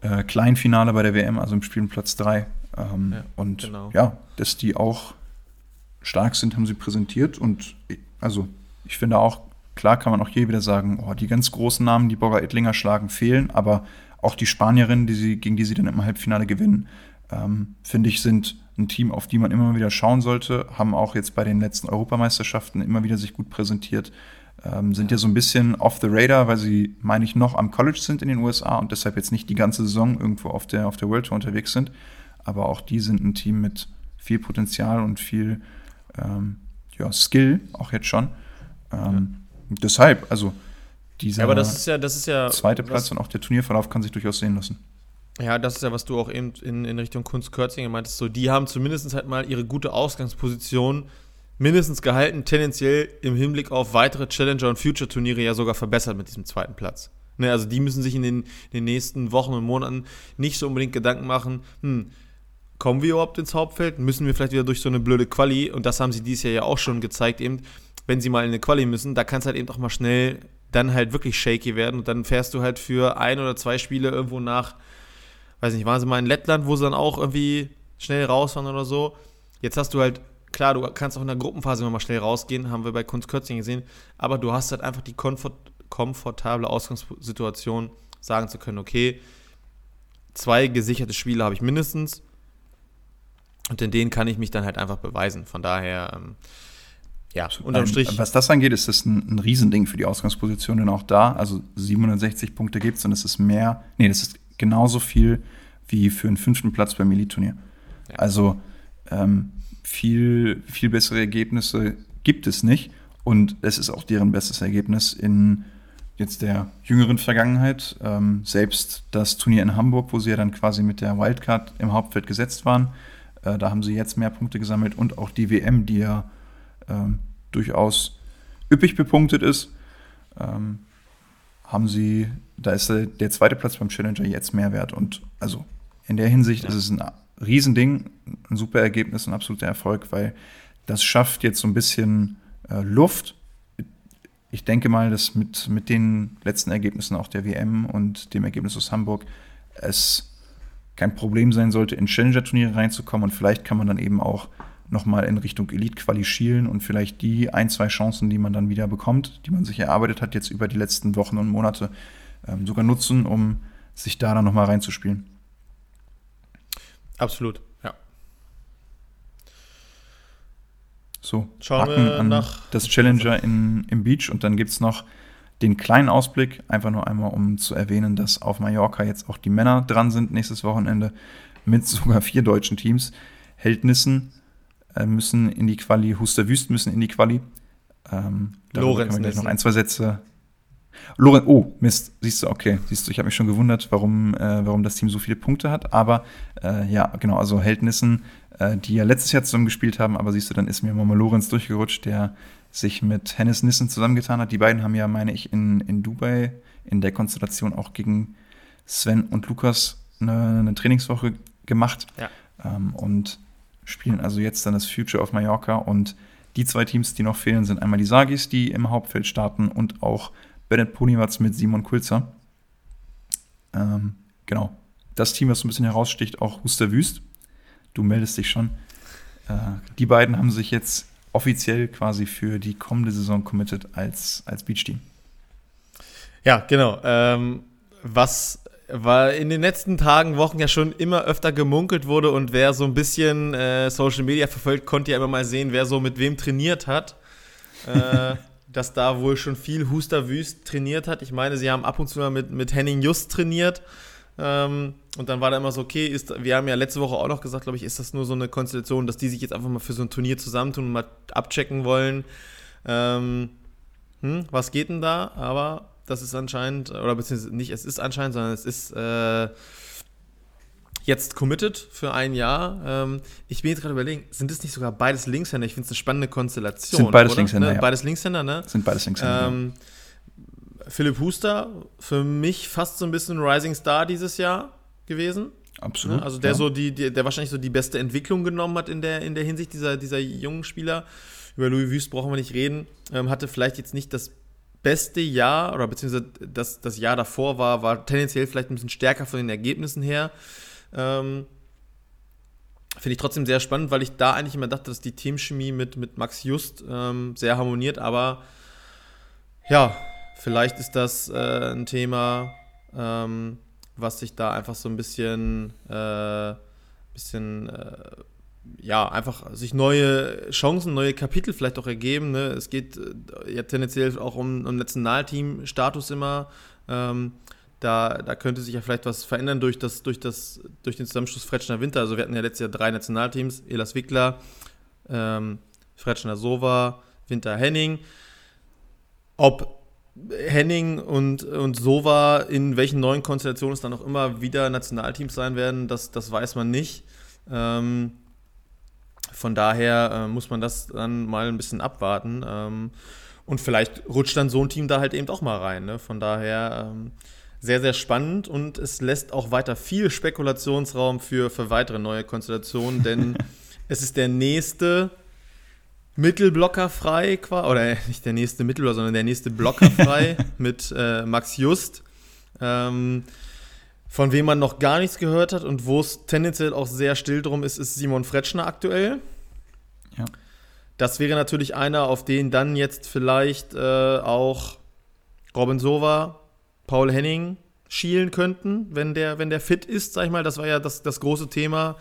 äh, Kleinfinale bei der WM, also im Spiel Platz 3. Ähm, ja, und genau. ja, dass die auch stark sind, haben sie präsentiert. Und also ich finde auch, klar kann man auch hier wieder sagen, oh, die ganz großen Namen, die Borger Ettlinger schlagen, fehlen, aber auch die Spanierinnen, die sie, gegen die sie dann im Halbfinale gewinnen, ähm, finde ich, sind ein Team, auf die man immer wieder schauen sollte, haben auch jetzt bei den letzten Europameisterschaften immer wieder sich gut präsentiert, ähm, sind ja so ein bisschen off the radar, weil sie, meine ich, noch am College sind in den USA und deshalb jetzt nicht die ganze Saison irgendwo auf der, auf der World Tour unterwegs sind. Aber auch die sind ein Team mit viel Potenzial und viel ähm, ja, Skill, auch jetzt schon. Ähm, ja. Deshalb, also dieser ja, aber das ist ja, das ist ja, zweite Platz und auch der Turnierverlauf kann sich durchaus sehen lassen. Ja, das ist ja, was du auch eben in, in Richtung Kunst Kürzinger meintest. So, die haben zumindest halt mal ihre gute Ausgangsposition mindestens gehalten, tendenziell im Hinblick auf weitere Challenger- und Future-Turniere ja sogar verbessert mit diesem zweiten Platz. Ne, also die müssen sich in den, in den, nächsten Wochen und Monaten nicht so unbedingt Gedanken machen, hm, kommen wir überhaupt ins Hauptfeld? Müssen wir vielleicht wieder durch so eine blöde Quali? Und das haben sie dieses Jahr ja auch schon gezeigt, eben, wenn sie mal in eine Quali müssen, da kann es halt eben auch mal schnell dann halt wirklich shaky werden und dann fährst du halt für ein oder zwei Spiele irgendwo nach, weiß nicht, waren sie mal in Lettland, wo sie dann auch irgendwie schnell raus waren oder so. Jetzt hast du halt Klar, du kannst auch in der Gruppenphase immer mal schnell rausgehen, haben wir bei Kunst Kötzing gesehen, aber du hast halt einfach die komfort komfortable Ausgangssituation, sagen zu können, okay, zwei gesicherte Spiele habe ich mindestens und in denen kann ich mich dann halt einfach beweisen. Von daher, ähm, ja, unterm Strich. Was das angeht, ist das ein, ein Riesending für die Ausgangsposition, denn auch da, also 760 Punkte gibt es und das ist mehr, nee, das ist genauso viel wie für einen fünften Platz beim Elite-Turnier. Ja. Also, ähm, viel, viel bessere Ergebnisse gibt es nicht. Und es ist auch deren bestes Ergebnis in jetzt der jüngeren Vergangenheit. Ähm, selbst das Turnier in Hamburg, wo sie ja dann quasi mit der Wildcard im Hauptfeld gesetzt waren, äh, da haben sie jetzt mehr Punkte gesammelt und auch die WM, die ja ähm, durchaus üppig bepunktet ist, ähm, haben sie, da ist der zweite Platz beim Challenger jetzt mehr wert. Und also in der Hinsicht ja. ist es ein Riesending, ein super Ergebnis, ein absoluter Erfolg, weil das schafft jetzt so ein bisschen äh, Luft. Ich denke mal, dass mit, mit den letzten Ergebnissen auch der WM und dem Ergebnis aus Hamburg es kein Problem sein sollte, in Challenger-Turniere reinzukommen und vielleicht kann man dann eben auch nochmal in Richtung Elite-Quali schielen und vielleicht die ein, zwei Chancen, die man dann wieder bekommt, die man sich erarbeitet hat, jetzt über die letzten Wochen und Monate, ähm, sogar nutzen, um sich da dann nochmal reinzuspielen. Absolut, ja. So, Schauen wir nach das Challenger in, im Beach und dann gibt es noch den kleinen Ausblick, einfach nur einmal, um zu erwähnen, dass auf Mallorca jetzt auch die Männer dran sind nächstes Wochenende mit sogar vier deutschen Teams. Heldnissen äh, müssen in die Quali, Huster Wüst müssen in die Quali. Ähm, Lorenz können wir gleich noch ein, zwei Sätze Lorenz, oh, Mist, siehst du, okay, siehst du, ich habe mich schon gewundert, warum, äh, warum das Team so viele Punkte hat. Aber äh, ja, genau, also Heldnissen, äh, die ja letztes Jahr zusammen gespielt haben, aber siehst du, dann ist mir Mama Lorenz durchgerutscht, der sich mit Hennes Nissen zusammengetan hat. Die beiden haben ja, meine ich, in, in Dubai in der Konstellation auch gegen Sven und Lukas eine, eine Trainingswoche gemacht. Ja. Ähm, und spielen also jetzt dann das Future of Mallorca und die zwei Teams, die noch fehlen, sind einmal die Sagis, die im Hauptfeld starten und auch Bennett Poniwatz mit Simon Kulzer. Ähm, genau. Das Team, was so ein bisschen heraussticht, auch Huster Wüst. Du meldest dich schon. Äh, die beiden haben sich jetzt offiziell quasi für die kommende Saison committed als, als Beach-Team. Ja, genau. Ähm, was weil in den letzten Tagen, Wochen ja schon immer öfter gemunkelt wurde und wer so ein bisschen äh, Social Media verfolgt, konnte ja immer mal sehen, wer so mit wem trainiert hat. Äh, dass da wohl schon viel Huster Wüst trainiert hat. Ich meine, sie haben ab und zu mal mit, mit Henning Just trainiert. Ähm, und dann war da immer so, okay, ist, wir haben ja letzte Woche auch noch gesagt, glaube ich, ist das nur so eine Konstellation, dass die sich jetzt einfach mal für so ein Turnier zusammentun und mal abchecken wollen. Ähm, hm, was geht denn da? Aber das ist anscheinend, oder beziehungsweise nicht, es ist anscheinend, sondern es ist äh, jetzt committed für ein Jahr. Ähm, ich bin jetzt gerade überlegen, sind das nicht sogar beides Linkshänder? Ich finde es eine spannende Konstellation. Sind beides oder? Linkshänder, ne? ja. Beides Linkshänder, ne? Sind beides Linkshänder. Ähm, Philipp Huster, für mich fast so ein bisschen Rising Star dieses Jahr gewesen. Absolut. Ne? Also der ja. so die, die, der wahrscheinlich so die beste Entwicklung genommen hat in der, in der Hinsicht dieser, dieser jungen Spieler. Über Louis Wüst brauchen wir nicht reden. Ähm, hatte vielleicht jetzt nicht das beste Jahr oder beziehungsweise das, das Jahr davor war, war tendenziell vielleicht ein bisschen stärker von den Ergebnissen her. Ähm, Finde ich trotzdem sehr spannend, weil ich da eigentlich immer dachte, dass die Teamchemie mit, mit Max Just ähm, sehr harmoniert, aber ja, vielleicht ist das äh, ein Thema, ähm, was sich da einfach so ein bisschen, äh, bisschen äh, ja, einfach sich neue Chancen, neue Kapitel vielleicht auch ergeben. Ne? Es geht äh, ja tendenziell auch um, um Nationalteam-Status immer. Ähm, da, da könnte sich ja vielleicht was verändern durch, das, durch, das, durch den Zusammenschluss Fretschner Winter. Also wir hatten ja letztes Jahr drei Nationalteams, Elas Wickler, ähm, Fretschner Sova, Winter Henning. Ob Henning und, und Sova in welchen neuen Konstellationen es dann auch immer wieder Nationalteams sein werden, das, das weiß man nicht. Ähm, von daher äh, muss man das dann mal ein bisschen abwarten. Ähm, und vielleicht rutscht dann so ein Team da halt eben auch mal rein. Ne? Von daher ähm, sehr, sehr spannend und es lässt auch weiter viel Spekulationsraum für, für weitere neue Konstellationen, denn es ist der nächste Mittelblocker frei, oder nicht der nächste Mittelblocker, sondern der nächste Blocker frei mit äh, Max Just, ähm, von wem man noch gar nichts gehört hat und wo es tendenziell auch sehr still drum ist, ist Simon Fretschner aktuell. Ja. Das wäre natürlich einer, auf den dann jetzt vielleicht äh, auch Robin Sova Paul Henning schielen könnten, wenn der, wenn der fit ist, sag ich mal. Das war ja das, das große Thema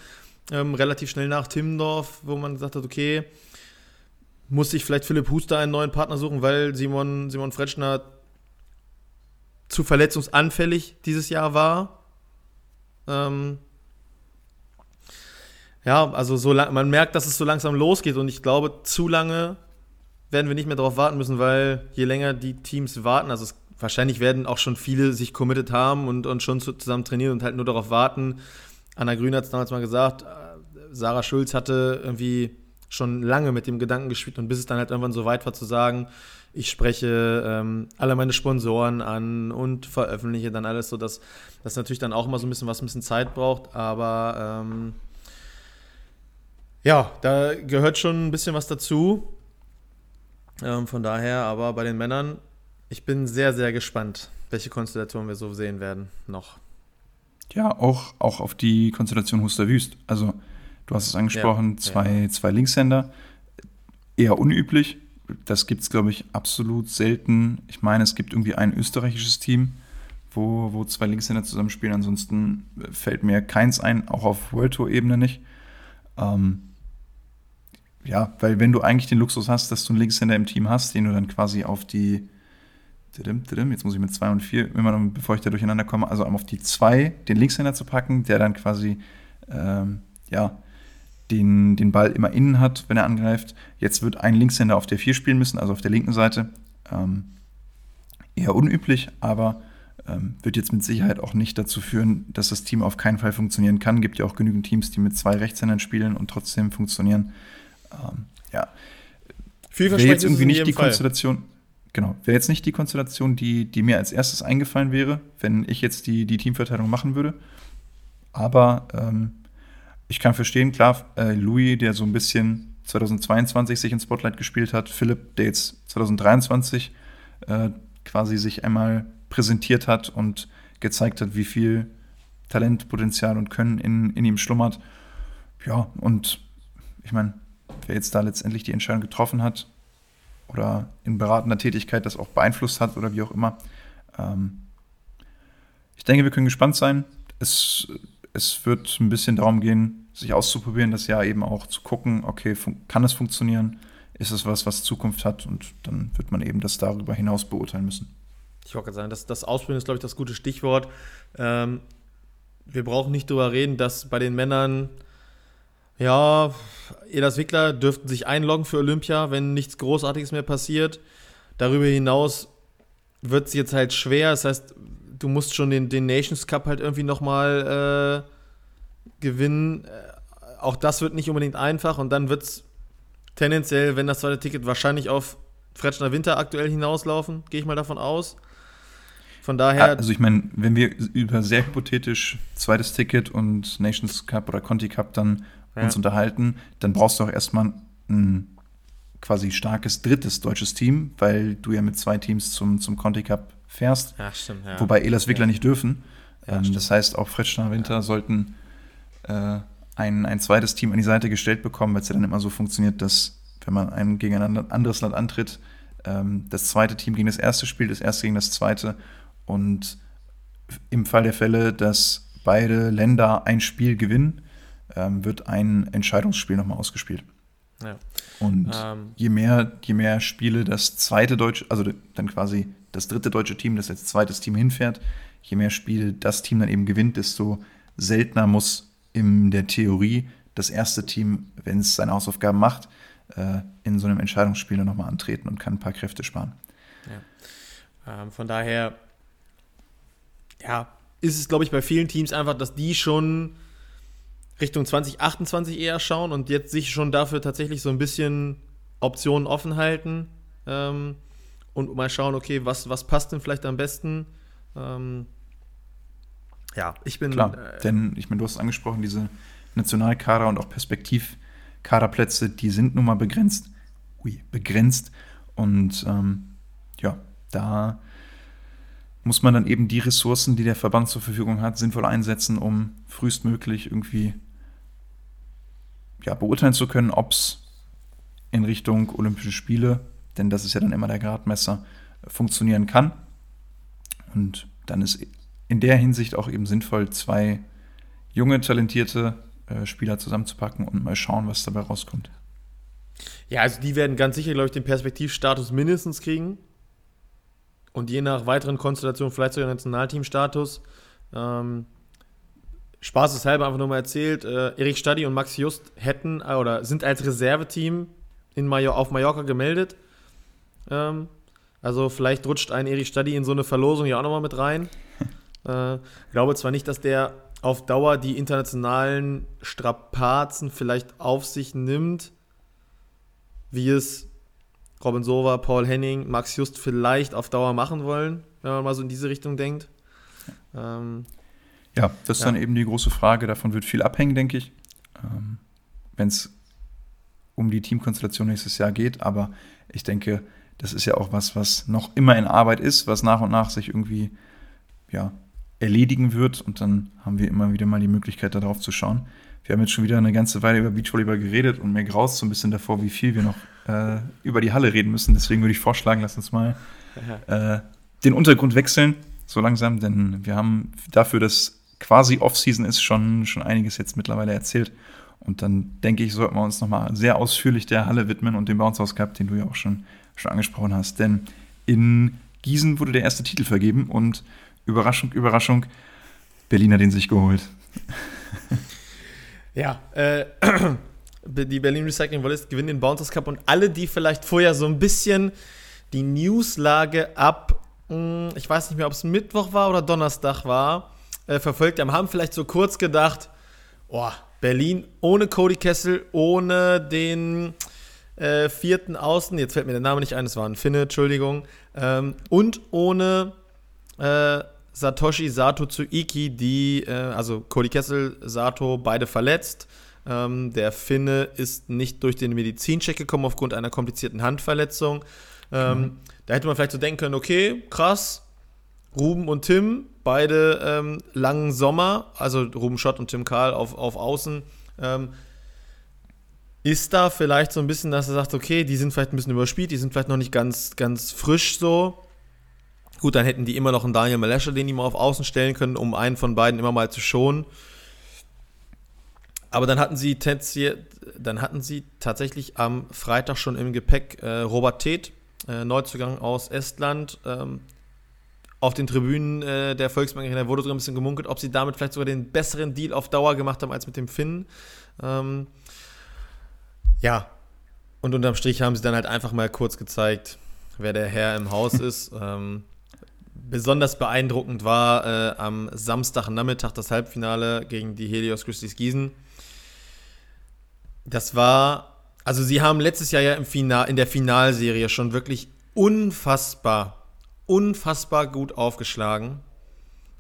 ähm, relativ schnell nach Timmendorf, wo man gesagt hat, okay, muss sich vielleicht Philipp Huster einen neuen Partner suchen, weil Simon, Simon Fretschner zu verletzungsanfällig dieses Jahr war. Ähm, ja, also so lang, man merkt, dass es so langsam losgeht und ich glaube, zu lange werden wir nicht mehr darauf warten müssen, weil je länger die Teams warten, also es wahrscheinlich werden auch schon viele sich committed haben und, und schon zusammen trainieren und halt nur darauf warten. Anna Grün hat es damals mal gesagt, äh, Sarah Schulz hatte irgendwie schon lange mit dem Gedanken gespielt und bis es dann halt irgendwann so weit war zu sagen, ich spreche ähm, alle meine Sponsoren an und veröffentliche dann alles so, dass das natürlich dann auch immer so ein bisschen was, ein bisschen Zeit braucht, aber ähm, ja, da gehört schon ein bisschen was dazu. Ähm, von daher, aber bei den Männern, ich bin sehr, sehr gespannt, welche Konstellation wir so sehen werden noch. Ja, auch, auch auf die Konstellation Huster Wüst. Also, du hast es angesprochen, ja, zwei, ja. zwei Linkshänder. Eher unüblich. Das gibt es, glaube ich, absolut selten. Ich meine, es gibt irgendwie ein österreichisches Team, wo, wo zwei Linkshänder zusammenspielen. Ansonsten fällt mir keins ein, auch auf World Tour-Ebene nicht. Ähm, ja, weil wenn du eigentlich den Luxus hast, dass du einen Linkshänder im Team hast, den du dann quasi auf die, jetzt muss ich mit 2 und 4, immer noch, bevor ich da durcheinander komme, also auf die 2 den Linkshänder zu packen, der dann quasi, ähm, ja, den, den Ball immer innen hat, wenn er angreift. Jetzt wird ein Linkshänder auf der 4 spielen müssen, also auf der linken Seite. Ähm, eher unüblich, aber ähm, wird jetzt mit Sicherheit auch nicht dazu führen, dass das Team auf keinen Fall funktionieren kann. Gibt ja auch genügend Teams, die mit zwei Rechtshändern spielen und trotzdem funktionieren. Ähm, ja. Wäre jetzt irgendwie nicht die Fall. Konstellation. Genau, wäre jetzt nicht die Konstellation, die, die mir als erstes eingefallen wäre, wenn ich jetzt die, die Teamverteilung machen würde. Aber ähm, ich kann verstehen, klar, äh, Louis, der so ein bisschen 2022 sich in Spotlight gespielt hat, Philipp, der jetzt 2023 äh, quasi sich einmal präsentiert hat und gezeigt hat, wie viel Talent, Potenzial und Können in, in ihm schlummert. Ja, und ich meine, wer jetzt da letztendlich die Entscheidung getroffen hat oder in beratender Tätigkeit das auch beeinflusst hat oder wie auch immer. Ähm, ich denke, wir können gespannt sein. Es, es wird ein bisschen darum gehen, sich auszuprobieren, das Jahr eben auch zu gucken, okay, kann es funktionieren? Ist es was, was Zukunft hat? Und dann wird man eben das darüber hinaus beurteilen müssen. Ich wollte gerade sagen, das, das Ausprobieren ist, glaube ich, das gute Stichwort. Ähm, wir brauchen nicht darüber reden, dass bei den Männern ja, Elas Wickler dürften sich einloggen für Olympia, wenn nichts Großartiges mehr passiert. Darüber hinaus wird es jetzt halt schwer. Das heißt, du musst schon den, den Nations Cup halt irgendwie nochmal äh, gewinnen. Äh, auch das wird nicht unbedingt einfach. Und dann wird es tendenziell, wenn das zweite Ticket wahrscheinlich auf Fretschner Winter aktuell hinauslaufen, gehe ich mal davon aus. Von daher. Also ich meine, wenn wir über sehr hypothetisch zweites Ticket und Nations Cup oder Conti Cup dann ja. uns unterhalten, dann brauchst du auch erstmal ein quasi starkes drittes deutsches Team, weil du ja mit zwei Teams zum, zum Conti Cup fährst. Ja, stimmt, ja. Wobei Elas Wickler ja. nicht dürfen. Ähm, das heißt, auch Fritschner Winter sollten äh, ein, ein zweites Team an die Seite gestellt bekommen, weil es ja dann immer so funktioniert, dass wenn man ein gegen ein anderes Land antritt, ähm, das zweite Team gegen das erste spielt, das erste gegen das zweite. Und im Fall der Fälle, dass beide Länder ein Spiel gewinnen, ähm, wird ein Entscheidungsspiel nochmal ausgespielt. Ja. Und ähm. je, mehr, je mehr Spiele das zweite deutsche, also dann quasi das dritte deutsche Team, das als zweites Team hinfährt, je mehr Spiele das Team dann eben gewinnt, desto seltener muss in der Theorie das erste Team, wenn es seine Hausaufgaben macht, äh, in so einem Entscheidungsspiel nochmal antreten und kann ein paar Kräfte sparen. Ja. Ähm, von daher, ja, ist es, glaube ich, bei vielen Teams einfach, dass die schon Richtung 2028 eher schauen und jetzt sich schon dafür tatsächlich so ein bisschen Optionen offen halten ähm, und mal schauen, okay, was, was passt denn vielleicht am besten. Ähm, ja, ich bin. Klar, äh, denn ich meine, du hast angesprochen, diese Nationalkader und auch Perspektivkaderplätze, die sind nun mal begrenzt. Ui, begrenzt. Und ähm, ja, da muss man dann eben die Ressourcen, die der Verband zur Verfügung hat, sinnvoll einsetzen, um frühestmöglich irgendwie ja, beurteilen zu können, ob es in Richtung Olympische Spiele, denn das ist ja dann immer der Gradmesser, funktionieren kann. Und dann ist in der Hinsicht auch eben sinnvoll, zwei junge, talentierte äh, Spieler zusammenzupacken und mal schauen, was dabei rauskommt. Ja, also die werden ganz sicher, glaube ich, den Perspektivstatus mindestens kriegen. Und je nach weiteren Konstellationen vielleicht sogar Nationalteamstatus. Ähm, spaßeshalber einfach nur mal erzählt, äh, Erik Stadi und Max Just hätten oder sind als Reserveteam in Major auf Mallorca gemeldet. Ähm, Also vielleicht rutscht ein Erich Stadi in so eine Verlosung ja auch nochmal mit rein. äh, glaube zwar nicht, dass der auf Dauer die internationalen Strapazen vielleicht auf sich nimmt, wie es Robin Sova, Paul Henning, Max Just vielleicht auf Dauer machen wollen, wenn man mal so in diese Richtung denkt. Ähm, ja, das ist ja. dann eben die große Frage. Davon wird viel abhängen, denke ich, ähm, wenn es um die Teamkonstellation nächstes Jahr geht. Aber ich denke, das ist ja auch was, was noch immer in Arbeit ist, was nach und nach sich irgendwie ja, erledigen wird. Und dann haben wir immer wieder mal die Möglichkeit, darauf zu schauen. Wir haben jetzt schon wieder eine ganze Weile über Beachvolleyball geredet und mir graust so ein bisschen davor, wie viel wir noch äh, über die Halle reden müssen. Deswegen würde ich vorschlagen, lass uns mal äh, den Untergrund wechseln, so langsam, denn wir haben dafür, dass quasi Off-Season ist, schon, schon einiges jetzt mittlerweile erzählt. Und dann denke ich, sollten wir uns nochmal sehr ausführlich der Halle widmen und dem Bounce House Cup, den du ja auch schon, schon angesprochen hast. Denn in Gießen wurde der erste Titel vergeben und Überraschung, Überraschung, Berlin hat ihn sich geholt. Ja, äh, die Berlin Recycling Volleys gewinnen den Bouncers Cup und alle, die vielleicht vorher so ein bisschen die Newslage ab, hm, ich weiß nicht mehr, ob es Mittwoch war oder Donnerstag war, äh, verfolgt haben, haben vielleicht so kurz gedacht, oh, Berlin ohne Cody Kessel, ohne den äh, vierten Außen, jetzt fällt mir der Name nicht ein, es war ein Finne, Entschuldigung, ähm, und ohne äh, Satoshi Sato Tsuiki, die, äh, also Cody Kessel, Sato, beide verletzt. Ähm, der Finne ist nicht durch den Medizincheck gekommen aufgrund einer komplizierten Handverletzung. Ähm, mhm. Da hätte man vielleicht so denken können, okay, krass, Ruben und Tim, beide ähm, langen Sommer, also Ruben Schott und Tim Karl auf, auf Außen. Ähm, ist da vielleicht so ein bisschen, dass er sagt, okay, die sind vielleicht ein bisschen überspielt, die sind vielleicht noch nicht ganz, ganz frisch so. Gut, dann hätten die immer noch einen Daniel Malescher, den die mal auf Außen stellen können, um einen von beiden immer mal zu schonen. Aber dann hatten sie, dann hatten sie tatsächlich am Freitag schon im Gepäck äh, Robert Teth, äh, Neuzugang aus Estland. Ähm, auf den Tribünen äh, der Volksbank Arena wurde sogar ein bisschen gemunkelt, ob sie damit vielleicht sogar den besseren Deal auf Dauer gemacht haben als mit dem Finn. Ähm, ja, und unterm Strich haben sie dann halt einfach mal kurz gezeigt, wer der Herr im Haus ist. Ähm, besonders beeindruckend war äh, am Samstagnachmittag das Halbfinale gegen die Helios Christis Gießen. Das war, also sie haben letztes Jahr ja im Final, in der Finalserie schon wirklich unfassbar, unfassbar gut aufgeschlagen.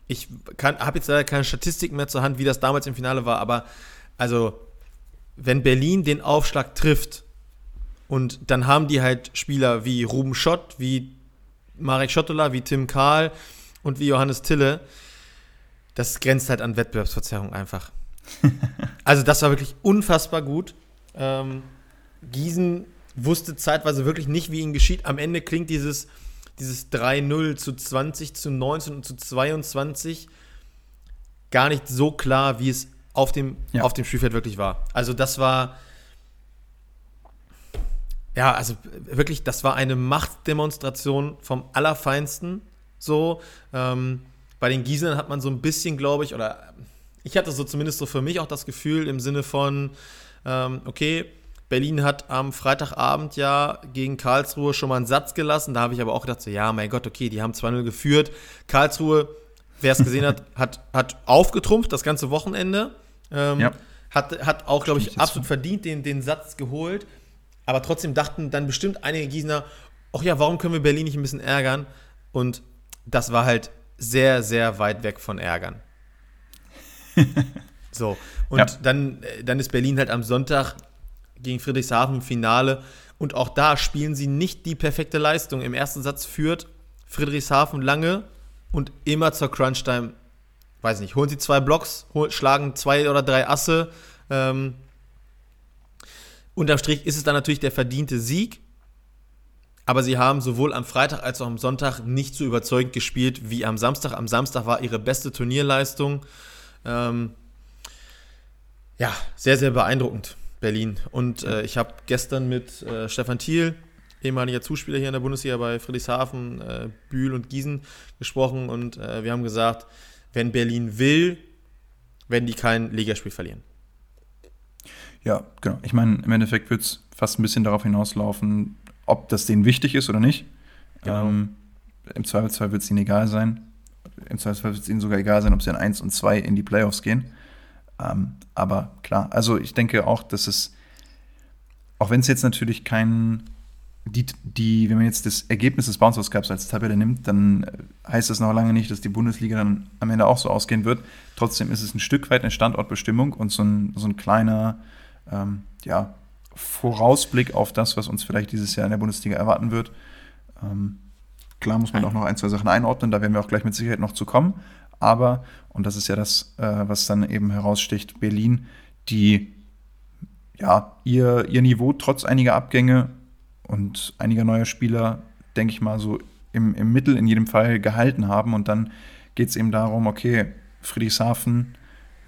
Ich habe jetzt leider keine Statistik mehr zur Hand, wie das damals im Finale war, aber also wenn Berlin den Aufschlag trifft und dann haben die halt Spieler wie Ruben Schott, wie Marek Schottola, wie Tim Kahl und wie Johannes Tille, das grenzt halt an Wettbewerbsverzerrung einfach. also das war wirklich unfassbar gut. Ähm, Gießen wusste zeitweise wirklich nicht, wie ihnen geschieht. Am Ende klingt dieses, dieses 3-0 zu 20 zu 19 und zu 22 gar nicht so klar, wie es auf dem, ja. auf dem Spielfeld wirklich war. Also das war ja, also wirklich, das war eine Machtdemonstration vom Allerfeinsten. So, ähm, bei den Gießenern hat man so ein bisschen, glaube ich, oder ich hatte so zumindest so für mich auch das Gefühl im Sinne von, ähm, okay, Berlin hat am Freitagabend ja gegen Karlsruhe schon mal einen Satz gelassen. Da habe ich aber auch gedacht, so, ja, mein Gott, okay, die haben 2-0 geführt. Karlsruhe, wer es gesehen hat, hat, hat aufgetrumpft das ganze Wochenende. Ähm, ja. hat, hat auch, glaube ich, absolut verdient den, den Satz geholt. Aber trotzdem dachten dann bestimmt einige Gießener, ach ja, warum können wir Berlin nicht ein bisschen ärgern? Und das war halt sehr, sehr weit weg von ärgern. so, und ja. dann, äh, dann ist Berlin halt am Sonntag gegen Friedrichshafen im Finale. Und auch da spielen sie nicht die perfekte Leistung. Im ersten Satz führt Friedrichshafen lange und immer zur Crunch-Time, weiß nicht, holen sie zwei Blocks, schlagen zwei oder drei Asse. Ähm, Unterm Strich ist es dann natürlich der verdiente Sieg, aber sie haben sowohl am Freitag als auch am Sonntag nicht so überzeugend gespielt wie am Samstag. Am Samstag war ihre beste Turnierleistung. Ähm, ja, sehr, sehr beeindruckend, Berlin. Und äh, ich habe gestern mit äh, Stefan Thiel, ehemaliger Zuspieler hier in der Bundesliga bei Friedrichshafen, äh, Bühl und Gießen gesprochen und äh, wir haben gesagt, wenn Berlin will, werden die kein Ligaspiel verlieren. Ja, genau. Ich meine, im Endeffekt wird es fast ein bisschen darauf hinauslaufen, ob das denen wichtig ist oder nicht. Genau. Ähm, Im Zweifelsfall wird es ihnen egal sein. Im Zweifelsfall wird es ihnen sogar egal sein, ob sie an 1 und 2 in die Playoffs gehen. Ähm, aber klar, also ich denke auch, dass es, auch wenn es jetzt natürlich kein, die, die, wenn man jetzt das Ergebnis des Bounce Cups als Tabelle nimmt, dann heißt das noch lange nicht, dass die Bundesliga dann am Ende auch so ausgehen wird. Trotzdem ist es ein Stück weit eine Standortbestimmung und so ein, so ein kleiner, ähm, ja, Vorausblick auf das, was uns vielleicht dieses Jahr in der Bundesliga erwarten wird. Ähm, klar muss man auch noch ein, zwei Sachen einordnen, da werden wir auch gleich mit Sicherheit noch zu kommen. Aber, und das ist ja das, äh, was dann eben heraussticht, Berlin, die ja ihr, ihr Niveau trotz einiger Abgänge und einiger neuer Spieler, denke ich mal, so im, im Mittel in jedem Fall gehalten haben. Und dann geht es eben darum, okay, Friedrichshafen,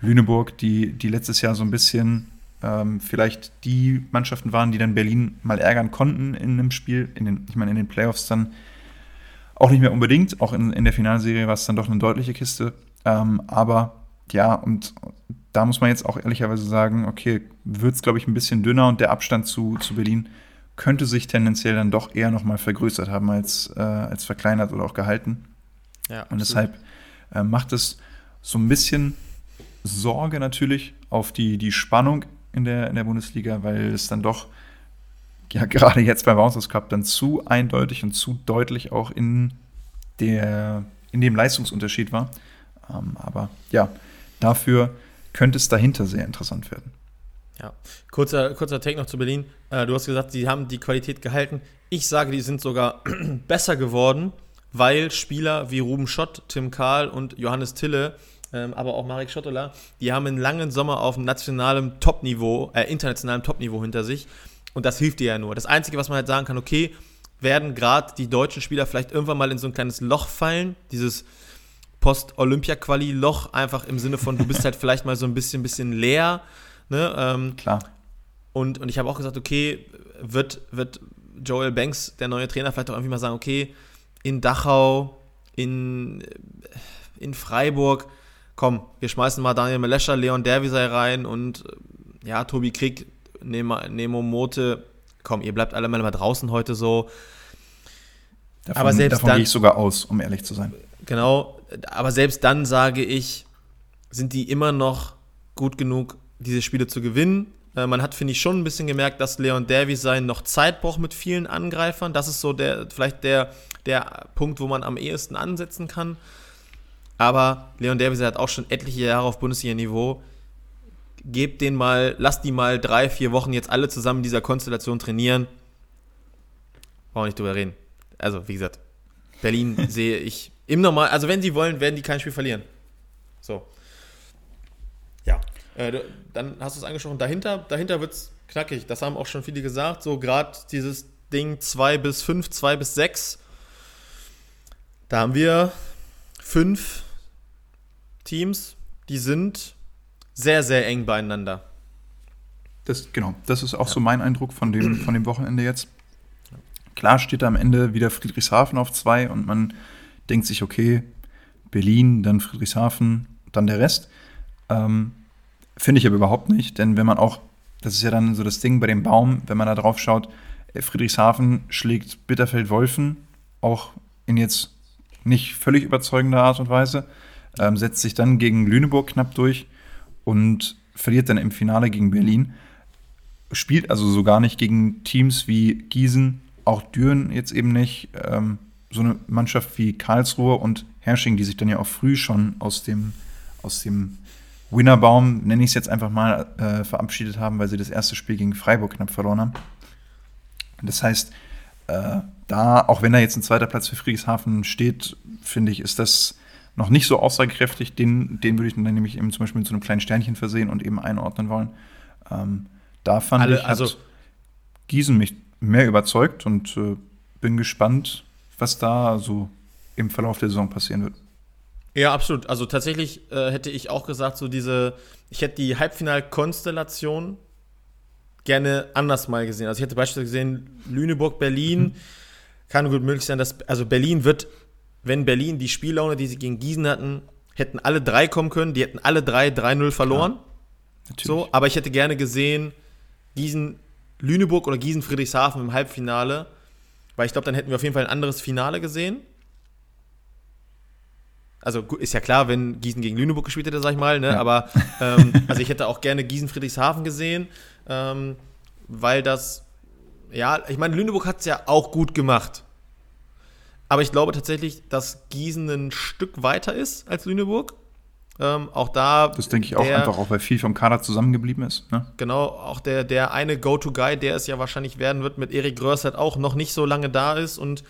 Lüneburg, die, die letztes Jahr so ein bisschen ähm, vielleicht die Mannschaften waren, die dann Berlin mal ärgern konnten in einem Spiel, in den, ich meine, in den Playoffs dann auch nicht mehr unbedingt, auch in, in der Finalserie war es dann doch eine deutliche Kiste. Ähm, aber ja, und da muss man jetzt auch ehrlicherweise sagen, okay, wird es, glaube ich, ein bisschen dünner und der Abstand zu, zu Berlin könnte sich tendenziell dann doch eher nochmal vergrößert haben als, äh, als verkleinert oder auch gehalten. Ja, und deshalb äh, macht es so ein bisschen Sorge natürlich auf die, die Spannung in der, in der Bundesliga, weil es dann doch ja gerade jetzt beim Bouncers Cup dann zu eindeutig und zu deutlich auch in, der, in dem Leistungsunterschied war. Ähm, aber ja, dafür könnte es dahinter sehr interessant werden. Ja, kurzer, kurzer Take noch zu Berlin. Äh, du hast gesagt, sie haben die Qualität gehalten. Ich sage, die sind sogar besser geworden, weil Spieler wie Ruben Schott, Tim Kahl und Johannes Tille ähm, aber auch Marek Schottola, die haben einen langen Sommer auf nationalem Topniveau, äh, internationalem Topniveau hinter sich. Und das hilft dir ja nur. Das Einzige, was man halt sagen kann, okay, werden gerade die deutschen Spieler vielleicht irgendwann mal in so ein kleines Loch fallen, dieses Post-Olympia-Quali-Loch, einfach im Sinne von, du bist halt vielleicht mal so ein bisschen, bisschen leer. Ne? Ähm, Klar. Und, und ich habe auch gesagt, okay, wird, wird Joel Banks, der neue Trainer, vielleicht auch irgendwie mal sagen, okay, in Dachau, in, in Freiburg, komm, wir schmeißen mal Daniel Melescher, Leon Derwisei rein und ja, Tobi Krieg, Nemo, Nemo Mote, komm, ihr bleibt alle mal draußen heute so. Davon, aber selbst davon dann, gehe ich sogar aus, um ehrlich zu sein. Genau, aber selbst dann sage ich, sind die immer noch gut genug, diese Spiele zu gewinnen. Äh, man hat, finde ich, schon ein bisschen gemerkt, dass Leon Davies sein noch Zeit braucht mit vielen Angreifern. Das ist so der, vielleicht der, der Punkt, wo man am ehesten ansetzen kann. Aber Leon Davis hat auch schon etliche Jahre auf Bundesliga-Niveau. Gebt den mal, lasst die mal drei, vier Wochen jetzt alle zusammen in dieser Konstellation trainieren. Brauchen nicht drüber reden. Also, wie gesagt, Berlin sehe ich im Normal, also wenn sie wollen, werden die kein Spiel verlieren. So. Ja. Äh, dann hast du es angesprochen, dahinter, dahinter wird es knackig. Das haben auch schon viele gesagt. So gerade dieses Ding 2 bis 5, 2 bis 6. Da haben wir fünf Teams, die sind sehr, sehr eng beieinander. Das, genau, das ist auch ja. so mein Eindruck von dem, von dem Wochenende jetzt. Klar steht da am Ende wieder Friedrichshafen auf zwei und man denkt sich, okay, Berlin, dann Friedrichshafen, dann der Rest. Ähm, Finde ich aber überhaupt nicht, denn wenn man auch, das ist ja dann so das Ding bei dem Baum, wenn man da drauf schaut, äh, Friedrichshafen schlägt Bitterfeld-Wolfen, auch in jetzt nicht völlig überzeugender Art und Weise ähm, setzt sich dann gegen Lüneburg knapp durch und verliert dann im Finale gegen Berlin. Spielt also so gar nicht gegen Teams wie Gießen, auch Düren jetzt eben nicht. Ähm, so eine Mannschaft wie Karlsruhe und Hersching, die sich dann ja auch früh schon aus dem, aus dem Winnerbaum, nenne ich es jetzt einfach mal, äh, verabschiedet haben, weil sie das erste Spiel gegen Freiburg knapp verloren haben. Das heißt, äh, da, auch wenn da jetzt ein zweiter Platz für Friedrichshafen steht, finde ich, ist das noch nicht so aussagekräftig. Den, den würde ich dann nämlich eben zum Beispiel mit so einem kleinen Sternchen versehen und eben einordnen wollen. Ähm, da fand Alle, ich, also Gießen mich mehr überzeugt und äh, bin gespannt, was da so im Verlauf der Saison passieren wird. Ja, absolut. Also tatsächlich äh, hätte ich auch gesagt, so diese, ich hätte die Halbfinalkonstellation gerne anders mal gesehen. Also ich hätte beispielsweise gesehen, Lüneburg, Berlin. Mhm. Kann gut möglich sein, dass, also Berlin wird wenn Berlin die Spiellaune, die sie gegen Gießen hatten, hätten alle drei kommen können, die hätten alle drei 3-0 verloren. Ja, so, aber ich hätte gerne gesehen, Gießen Lüneburg oder Gießen Friedrichshafen im Halbfinale, weil ich glaube, dann hätten wir auf jeden Fall ein anderes Finale gesehen. Also ist ja klar, wenn Gießen gegen Lüneburg gespielt hätte, sag ich mal, ne? Ja. aber ähm, also ich hätte auch gerne Gießen-Friedrichshafen gesehen, ähm, weil das, ja, ich meine, Lüneburg hat es ja auch gut gemacht. Aber ich glaube tatsächlich, dass Gießen ein Stück weiter ist als Lüneburg. Ähm, auch da. Das denke ich auch der, einfach, auch weil viel vom Kader zusammengeblieben ist. Ne? Genau, auch der, der eine Go-To-Guy, der es ja wahrscheinlich werden wird, mit Erik Grössert auch noch nicht so lange da ist. Und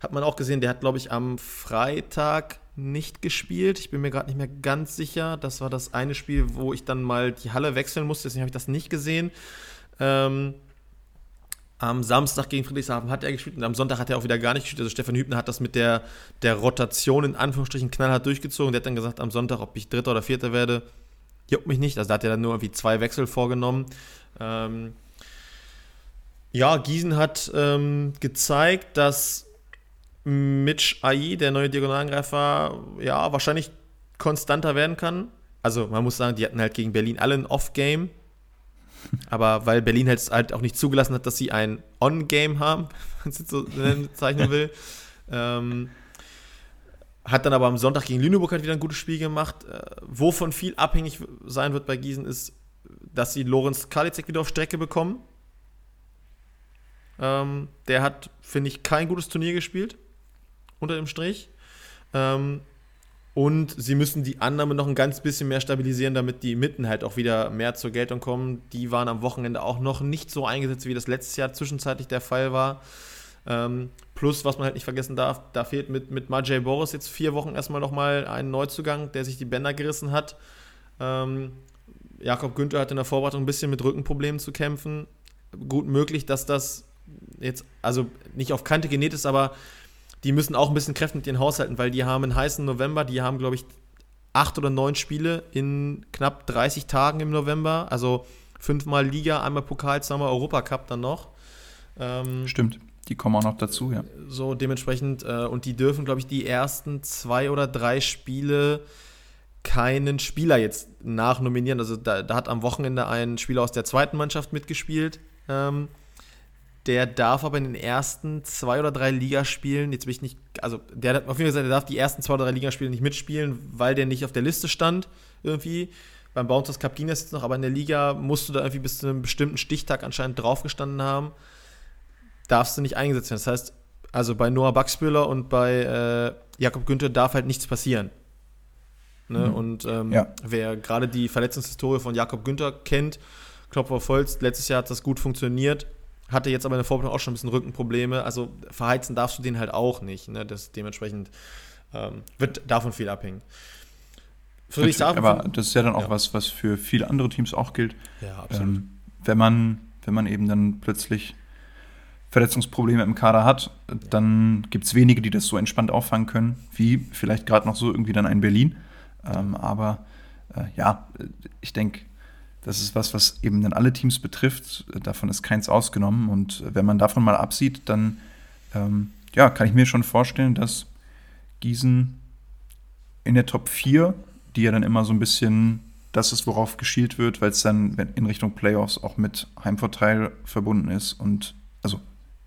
hat man auch gesehen, der hat, glaube ich, am Freitag nicht gespielt. Ich bin mir gerade nicht mehr ganz sicher. Das war das eine Spiel, wo ich dann mal die Halle wechseln musste, deswegen habe ich das nicht gesehen. Ähm, am Samstag gegen Friedrichshafen hat er gespielt und am Sonntag hat er auch wieder gar nicht gespielt. Also Stefan Hübner hat das mit der, der Rotation in Anführungsstrichen knallhart durchgezogen. Der hat dann gesagt am Sonntag, ob ich Dritter oder Vierter werde, juckt mich nicht. Also da hat er dann nur irgendwie zwei Wechsel vorgenommen. Ähm, ja, Gießen hat ähm, gezeigt, dass Mitch AI, der neue Diagonalangreifer, ja, wahrscheinlich konstanter werden kann. Also man muss sagen, die hatten halt gegen Berlin alle ein Off-Game. Aber weil Berlin halt, halt auch nicht zugelassen hat, dass sie ein On-Game haben, wenn man es so zeichnen will. ähm, hat dann aber am Sonntag gegen Lüneburg halt wieder ein gutes Spiel gemacht. Äh, wovon viel abhängig sein wird bei Gießen ist, dass sie Lorenz Kalizek wieder auf Strecke bekommen. Ähm, der hat, finde ich, kein gutes Turnier gespielt, unter dem Strich. Ähm, und sie müssen die Annahme noch ein ganz bisschen mehr stabilisieren, damit die Mitten halt auch wieder mehr zur Geltung kommen. Die waren am Wochenende auch noch nicht so eingesetzt, wie das letztes Jahr zwischenzeitlich der Fall war. Ähm, plus, was man halt nicht vergessen darf, da fehlt mit, mit Majay Boris jetzt vier Wochen erstmal nochmal ein Neuzugang, der sich die Bänder gerissen hat. Ähm, Jakob Günther hat in der Vorbereitung ein bisschen mit Rückenproblemen zu kämpfen. Gut möglich, dass das jetzt, also nicht auf Kante genäht ist, aber die müssen auch ein bisschen Kräfte mit ihren Haushalten, weil die haben einen heißen November, die haben, glaube ich, acht oder neun Spiele in knapp 30 Tagen im November. Also fünfmal Liga, einmal Pokal, zweimal Europacup dann noch. Ähm, Stimmt, die kommen auch noch dazu, ja. So dementsprechend, äh, und die dürfen, glaube ich, die ersten zwei oder drei Spiele keinen Spieler jetzt nachnominieren. Also da, da hat am Wochenende ein Spieler aus der zweiten Mannschaft mitgespielt. Ähm, der darf aber in den ersten zwei oder drei Ligaspielen, jetzt bin ich nicht, also der hat auf jeden Fall gesagt, der darf die ersten zwei oder drei Ligaspiele nicht mitspielen, weil der nicht auf der Liste stand irgendwie. Beim Bouncers Cup ging das jetzt noch, aber in der Liga musst du da irgendwie bis zu einem bestimmten Stichtag anscheinend draufgestanden haben. Darfst du nicht eingesetzt werden. Das heißt, also bei Noah Baxbühler und bei äh, Jakob Günther darf halt nichts passieren. Ne? Mhm. Und ähm, ja. wer gerade die Verletzungshistorie von Jakob Günther kennt, Klopfer Holz, letztes Jahr hat das gut funktioniert hatte jetzt aber in der Vorbereitung auch schon ein bisschen Rückenprobleme. Also verheizen darfst du den halt auch nicht. Ne? Das dementsprechend ähm, wird davon viel abhängen. Friedrichshafen. Aber das ist ja dann auch ja. was, was für viele andere Teams auch gilt. Ja, absolut. Ähm, wenn, man, wenn man eben dann plötzlich Verletzungsprobleme im Kader hat, dann gibt es wenige, die das so entspannt auffangen können, wie vielleicht gerade noch so irgendwie dann ein Berlin. Ähm, aber äh, ja, ich denke, das ist was, was eben dann alle Teams betrifft. Davon ist keins ausgenommen. Und wenn man davon mal absieht, dann ähm, ja, kann ich mir schon vorstellen, dass Gießen in der Top 4, die ja dann immer so ein bisschen das ist, worauf geschielt wird, weil es dann in Richtung Playoffs auch mit Heimvorteil verbunden ist und also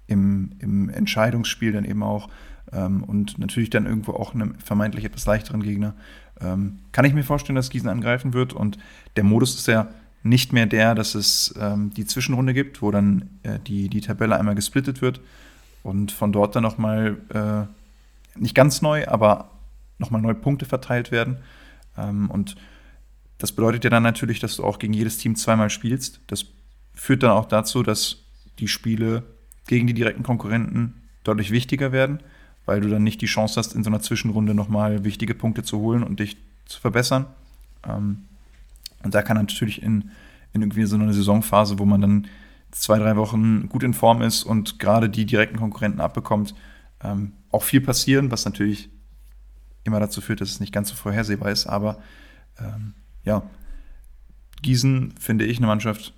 im, im Entscheidungsspiel dann eben auch ähm, und natürlich dann irgendwo auch einem vermeintlich etwas leichteren Gegner, ähm, kann ich mir vorstellen, dass Gießen angreifen wird und der Modus ist ja nicht mehr der, dass es ähm, die Zwischenrunde gibt, wo dann äh, die, die Tabelle einmal gesplittet wird und von dort dann nochmal äh, nicht ganz neu, aber nochmal neue Punkte verteilt werden. Ähm, und das bedeutet ja dann natürlich, dass du auch gegen jedes Team zweimal spielst. Das führt dann auch dazu, dass die Spiele gegen die direkten Konkurrenten deutlich wichtiger werden, weil du dann nicht die Chance hast, in so einer Zwischenrunde nochmal wichtige Punkte zu holen und dich zu verbessern. Ähm, und da kann natürlich in, in irgendwie so einer Saisonphase, wo man dann zwei, drei Wochen gut in Form ist und gerade die direkten Konkurrenten abbekommt, ähm, auch viel passieren, was natürlich immer dazu führt, dass es nicht ganz so vorhersehbar ist. Aber ähm, ja, Gießen finde ich eine Mannschaft,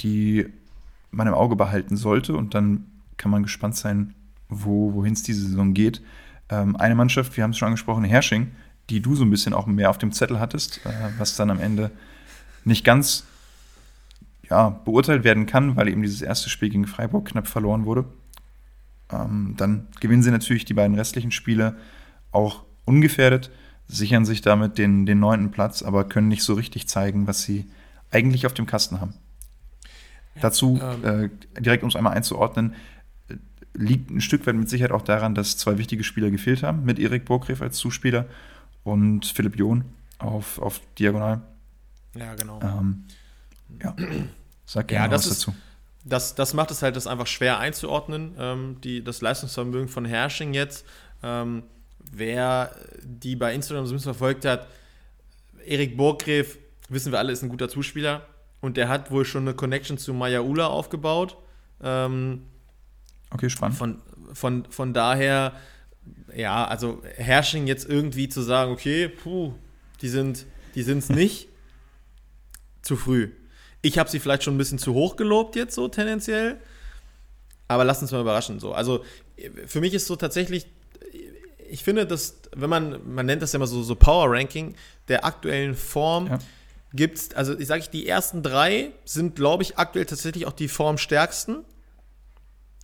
die man im Auge behalten sollte und dann kann man gespannt sein, wo, wohin es diese Saison geht. Ähm, eine Mannschaft, wir haben es schon angesprochen, Hersching, die du so ein bisschen auch mehr auf dem Zettel hattest, äh, was dann am Ende nicht ganz ja, beurteilt werden kann, weil eben dieses erste Spiel gegen Freiburg knapp verloren wurde. Ähm, dann gewinnen sie natürlich die beiden restlichen Spiele auch ungefährdet, sichern sich damit den, den neunten Platz, aber können nicht so richtig zeigen, was sie eigentlich auf dem Kasten haben. Dazu, ähm. äh, direkt um es einmal einzuordnen, liegt ein Stück weit mit Sicherheit auch daran, dass zwei wichtige Spieler gefehlt haben, mit Erik Burgreff als Zuspieler und Philipp John auf, auf Diagonal. Ja, genau. Ähm, ja, sag gerne ja, was ist, dazu. Das, das macht es halt das einfach schwer einzuordnen, ähm, die, das Leistungsvermögen von Herrsching jetzt. Ähm, wer die bei Instagram so ein bisschen verfolgt hat, Erik Burgreff, wissen wir alle, ist ein guter Zuspieler und der hat wohl schon eine Connection zu Maya Ula aufgebaut. Ähm, okay, spannend. Von, von, von daher, ja, also Herrsching jetzt irgendwie zu sagen, okay, puh, die sind die es nicht, zu früh. Ich habe sie vielleicht schon ein bisschen zu hoch gelobt jetzt so tendenziell, aber lass uns mal überraschen so. Also für mich ist so tatsächlich ich finde, dass, wenn man, man nennt das ja immer so, so Power Ranking der aktuellen Form, ja. gibt es, also ich sage, die ersten drei sind, glaube ich, aktuell tatsächlich auch die formstärksten.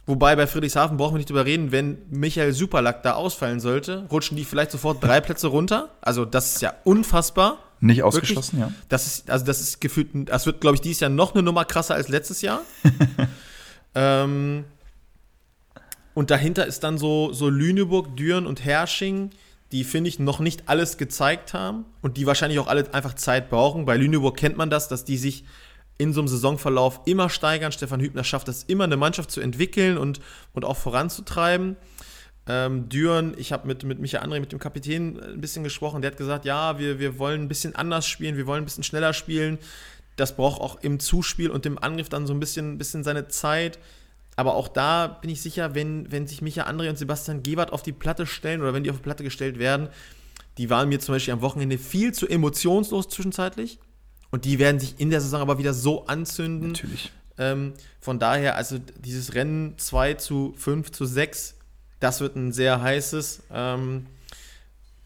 Wobei bei Friedrichshafen brauchen wir nicht drüber reden, wenn Michael Superlack da ausfallen sollte, rutschen die vielleicht sofort drei Plätze runter. Also das ist ja unfassbar. Nicht ausgeschlossen, Wirklich. ja. Das ist, also das ist gefühlt, das wird, glaube ich, dieses Jahr noch eine Nummer krasser als letztes Jahr. ähm, und dahinter ist dann so, so Lüneburg, Düren und Hersching, die, finde ich, noch nicht alles gezeigt haben und die wahrscheinlich auch alle einfach Zeit brauchen. Bei Lüneburg kennt man das, dass die sich in so einem Saisonverlauf immer steigern. Stefan Hübner schafft es immer, eine Mannschaft zu entwickeln und, und auch voranzutreiben. Ähm, Düren, ich habe mit, mit Michael André, mit dem Kapitän, ein bisschen gesprochen. Der hat gesagt, ja, wir, wir wollen ein bisschen anders spielen, wir wollen ein bisschen schneller spielen. Das braucht auch im Zuspiel und im Angriff dann so ein bisschen, bisschen seine Zeit. Aber auch da bin ich sicher, wenn, wenn sich Micha André und Sebastian Gebert auf die Platte stellen oder wenn die auf die Platte gestellt werden, die waren mir zum Beispiel am Wochenende viel zu emotionslos zwischenzeitlich. Und die werden sich in der Saison aber wieder so anzünden. Natürlich. Ähm, von daher, also dieses Rennen 2 zu 5 zu 6, das wird ein sehr heißes. Ähm,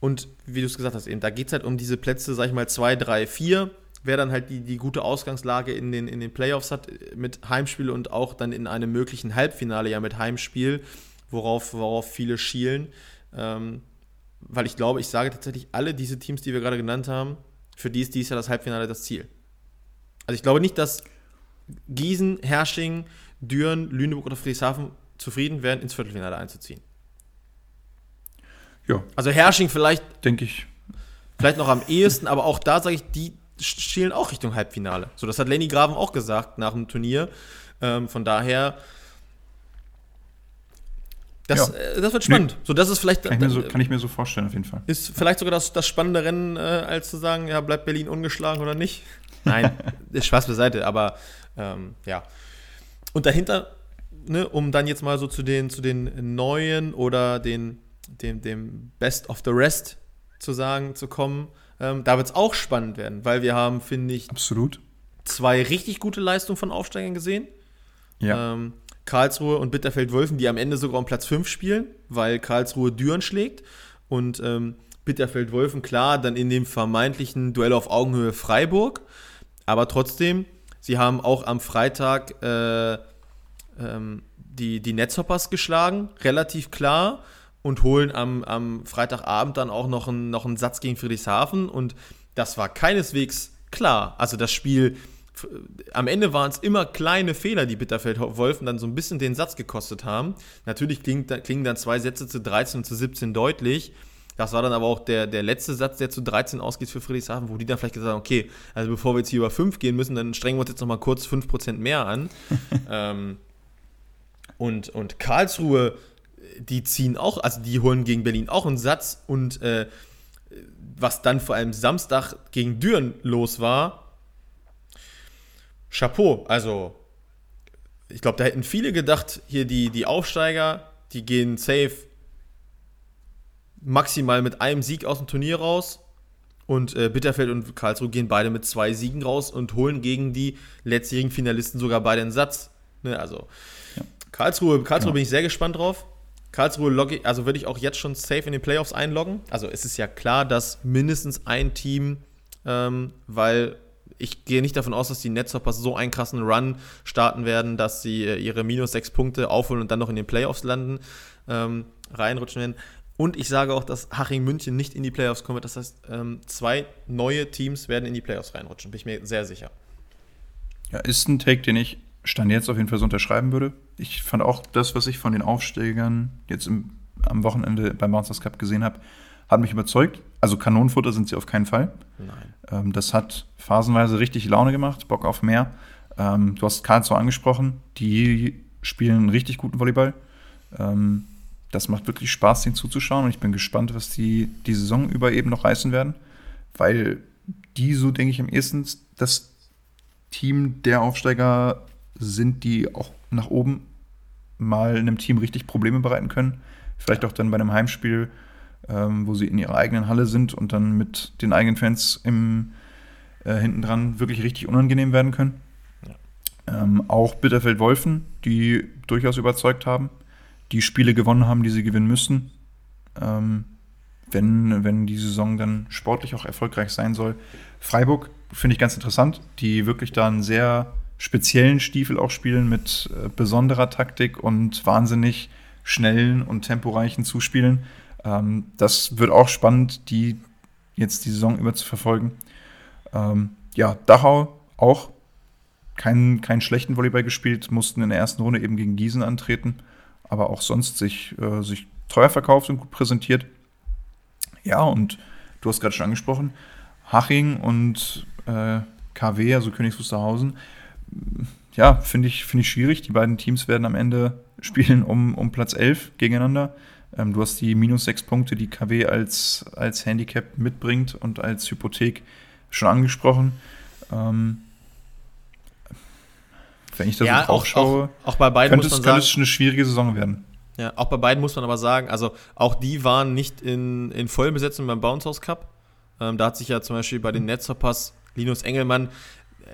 und wie du es gesagt hast, eben, da geht es halt um diese Plätze, sag ich mal, 2, 3, 4 wer dann halt die, die gute Ausgangslage in den, in den Playoffs hat mit Heimspiel und auch dann in einem möglichen Halbfinale ja mit Heimspiel, worauf, worauf viele schielen. Ähm, weil ich glaube, ich sage tatsächlich, alle diese Teams, die wir gerade genannt haben, für die ist dies Jahr das Halbfinale das Ziel. Also ich glaube nicht, dass Gießen, Hersching, Düren, Lüneburg oder Friedrichshafen zufrieden wären, ins Viertelfinale einzuziehen. Ja. Also Hersching vielleicht. Denke ich. Vielleicht noch am ehesten, aber auch da sage ich, die, schielen auch Richtung Halbfinale. So, das hat Lenny Graven auch gesagt nach dem Turnier. Ähm, von daher, das, ja. äh, das wird spannend. Nee. So, das ist vielleicht. Kann ich, so, kann ich, mir so, vorstellen, auf jeden Fall. Ist vielleicht sogar das, das spannende Rennen, äh, als zu sagen, ja, bleibt Berlin ungeschlagen oder nicht? Nein, ist Spaß beiseite, aber ähm, ja. Und dahinter, ne, um dann jetzt mal so zu den, zu den neuen oder den, dem, dem Best of the Rest zu sagen, zu kommen, ähm, da wird es auch spannend werden, weil wir haben, finde ich, Absolut. zwei richtig gute Leistungen von Aufsteigern gesehen. Ja. Ähm, Karlsruhe und Bitterfeld-Wölfen, die am Ende sogar um Platz 5 spielen, weil Karlsruhe Düren schlägt. Und ähm, Bitterfeld-Wölfen, klar, dann in dem vermeintlichen Duell auf Augenhöhe Freiburg. Aber trotzdem, sie haben auch am Freitag äh, ähm, die, die Netzhoppers geschlagen, relativ klar und holen am, am Freitagabend dann auch noch einen, noch einen Satz gegen Friedrichshafen und das war keineswegs klar. Also das Spiel, am Ende waren es immer kleine Fehler, die Bitterfeld-Wolfen dann so ein bisschen den Satz gekostet haben. Natürlich klingen, klingen dann zwei Sätze zu 13 und zu 17 deutlich. Das war dann aber auch der, der letzte Satz, der zu 13 ausgeht für Friedrichshafen, wo die dann vielleicht gesagt haben, okay, also bevor wir jetzt hier über 5 gehen müssen, dann strengen wir uns jetzt nochmal kurz 5% mehr an. ähm, und, und Karlsruhe die ziehen auch, also die holen gegen Berlin auch einen Satz und äh, was dann vor allem Samstag gegen Düren los war, Chapeau. Also, ich glaube, da hätten viele gedacht, hier die, die Aufsteiger, die gehen safe maximal mit einem Sieg aus dem Turnier raus. Und äh, Bitterfeld und Karlsruhe gehen beide mit zwei Siegen raus und holen gegen die letztjährigen Finalisten sogar beide einen Satz. Ne, also ja. Karlsruhe, Karlsruhe ja. bin ich sehr gespannt drauf. Karlsruhe logge also würde ich auch jetzt schon safe in den Playoffs einloggen. Also es ist ja klar, dass mindestens ein Team, ähm, weil ich gehe nicht davon aus, dass die Netzhoppers so einen krassen Run starten werden, dass sie äh, ihre minus sechs Punkte aufholen und dann noch in den Playoffs landen, ähm, reinrutschen werden. Und ich sage auch, dass Haching München nicht in die Playoffs kommen wird. Das heißt, ähm, zwei neue Teams werden in die Playoffs reinrutschen, bin ich mir sehr sicher. Ja, ist ein Take, den ich Stand jetzt auf jeden Fall so unterschreiben würde. Ich fand auch das, was ich von den Aufsteigern jetzt im, am Wochenende beim Monsters Cup gesehen habe, hat mich überzeugt. Also Kanonenfutter sind sie auf keinen Fall. Nein. Ähm, das hat phasenweise richtig Laune gemacht, Bock auf mehr. Ähm, du hast Karlsruhe angesprochen, die spielen richtig guten Volleyball. Ähm, das macht wirklich Spaß, denen zuzuschauen und ich bin gespannt, was die die Saison über eben noch reißen werden, weil die so, denke ich, am ehesten das Team der Aufsteiger sind, die auch nach oben mal einem Team richtig Probleme bereiten können. Vielleicht auch dann bei einem Heimspiel, ähm, wo sie in ihrer eigenen Halle sind und dann mit den eigenen Fans im, äh, hinten dran wirklich richtig unangenehm werden können. Ja. Ähm, auch Bitterfeld-Wolfen, die durchaus überzeugt haben, die Spiele gewonnen haben, die sie gewinnen müssen. Ähm, wenn, wenn die Saison dann sportlich auch erfolgreich sein soll. Freiburg finde ich ganz interessant, die wirklich da einen sehr speziellen Stiefel auch spielen mit äh, besonderer Taktik und wahnsinnig schnellen und temporeichen Zuspielen. Ähm, das wird auch spannend, die jetzt die Saison über zu verfolgen. Ähm, ja, Dachau auch keinen, keinen schlechten Volleyball gespielt, mussten in der ersten Runde eben gegen Gießen antreten, aber auch sonst sich, äh, sich teuer verkauft und gut präsentiert. Ja, und du hast gerade schon angesprochen, Haching und äh, KW, also Königs Wusterhausen, ja, finde ich, find ich schwierig. Die beiden Teams werden am Ende spielen um, um Platz 11 gegeneinander. Ähm, du hast die minus 6 Punkte, die KW als, als Handicap mitbringt und als Hypothek schon angesprochen. Ähm, wenn ich da ja, so drauf auch, schaue, auch, auch bei beiden könnte, es, könnte es eine schwierige Saison werden. Ja, auch bei beiden muss man aber sagen, also auch die waren nicht in, in Vollbesetzung beim Bounce House Cup. Ähm, da hat sich ja zum Beispiel bei den Netzerpass Linus Engelmann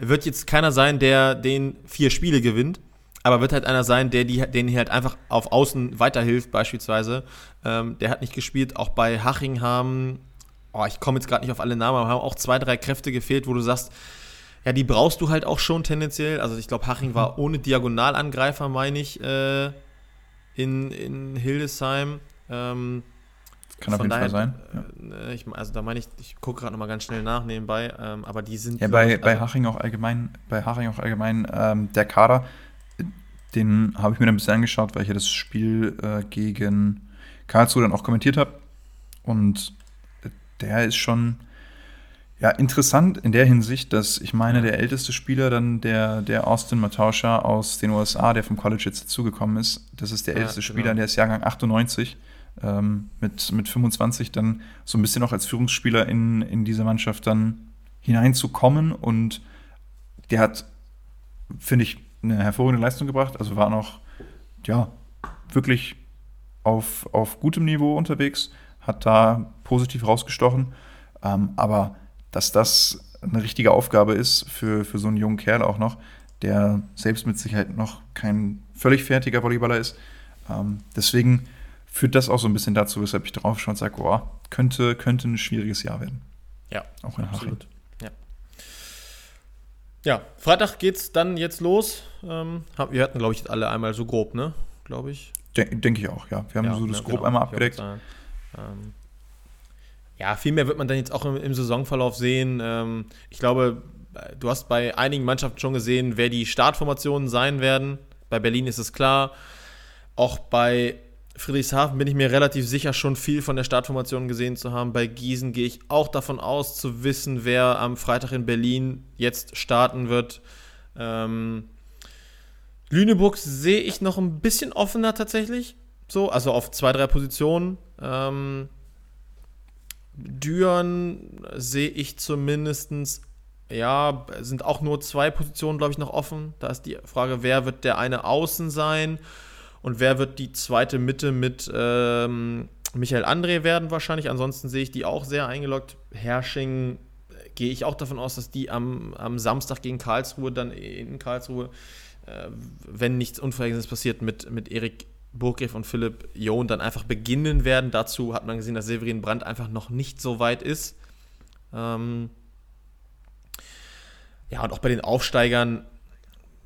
wird jetzt keiner sein, der den vier Spiele gewinnt, aber wird halt einer sein, der die, denen halt einfach auf Außen weiterhilft, beispielsweise. Ähm, der hat nicht gespielt, auch bei Haching haben, oh, ich komme jetzt gerade nicht auf alle Namen, aber haben auch zwei, drei Kräfte gefehlt, wo du sagst, ja, die brauchst du halt auch schon tendenziell. Also ich glaube, Haching war mhm. ohne Diagonalangreifer, meine ich, äh, in, in Hildesheim. Ähm, kann auf jeden daher, Fall sein. Ja. Äh, ich, also da meine ich, ich gucke gerade nochmal ganz schnell nach nebenbei, ähm, aber die sind. Ja, bei, ich, bei also Haching auch allgemein, bei Haching auch allgemein, ähm, der Kader, den habe ich mir dann ein bisschen angeschaut, weil ich ja das Spiel äh, gegen Karlsruhe dann auch kommentiert habe. Und der ist schon ja, interessant in der Hinsicht, dass ich meine, der älteste Spieler dann der, der Austin Matauscha aus den USA, der vom College jetzt dazugekommen ist, das ist der älteste ja, genau. Spieler, der ist Jahrgang 98 ähm, mit, mit 25 dann so ein bisschen auch als Führungsspieler in, in diese Mannschaft dann hineinzukommen. Und der hat, finde ich, eine hervorragende Leistung gebracht. Also war noch, ja, wirklich auf, auf gutem Niveau unterwegs, hat da positiv rausgestochen. Ähm, aber dass das eine richtige Aufgabe ist für, für so einen jungen Kerl auch noch, der selbst mit Sicherheit noch kein völlig fertiger Volleyballer ist. Ähm, deswegen führt das auch so ein bisschen dazu, weshalb ich drauf schaue und sage, oh, könnte, könnte ein schwieriges Jahr werden. Ja, auch in absolut. Ja. Ja, Freitag geht's dann jetzt los. Ähm, wir hatten, glaube ich, alle einmal so grob, ne? Glaube ich. Den, Denke ich auch, ja. Wir haben ja, so das ja, grob genau. einmal abgedeckt. Ähm, ja, viel mehr wird man dann jetzt auch im, im Saisonverlauf sehen. Ähm, ich glaube, du hast bei einigen Mannschaften schon gesehen, wer die Startformationen sein werden. Bei Berlin ist es klar. Auch bei Friedrichshafen bin ich mir relativ sicher, schon viel von der Startformation gesehen zu haben. Bei Gießen gehe ich auch davon aus, zu wissen, wer am Freitag in Berlin jetzt starten wird. Ähm, Lüneburg sehe ich noch ein bisschen offener tatsächlich. So, also auf zwei, drei Positionen. Ähm, Düren sehe ich zumindest, ja, sind auch nur zwei Positionen, glaube ich, noch offen. Da ist die Frage, wer wird der eine Außen sein? Und wer wird die zweite Mitte mit ähm, Michael André werden wahrscheinlich? Ansonsten sehe ich die auch sehr eingeloggt. Hersching äh, gehe ich auch davon aus, dass die am, am Samstag gegen Karlsruhe, dann in Karlsruhe, äh, wenn nichts Unverhältnismäßiges passiert, mit, mit Erik Burgreff und Philipp John dann einfach beginnen werden. Dazu hat man gesehen, dass Severin Brandt einfach noch nicht so weit ist. Ähm, ja, und auch bei den Aufsteigern,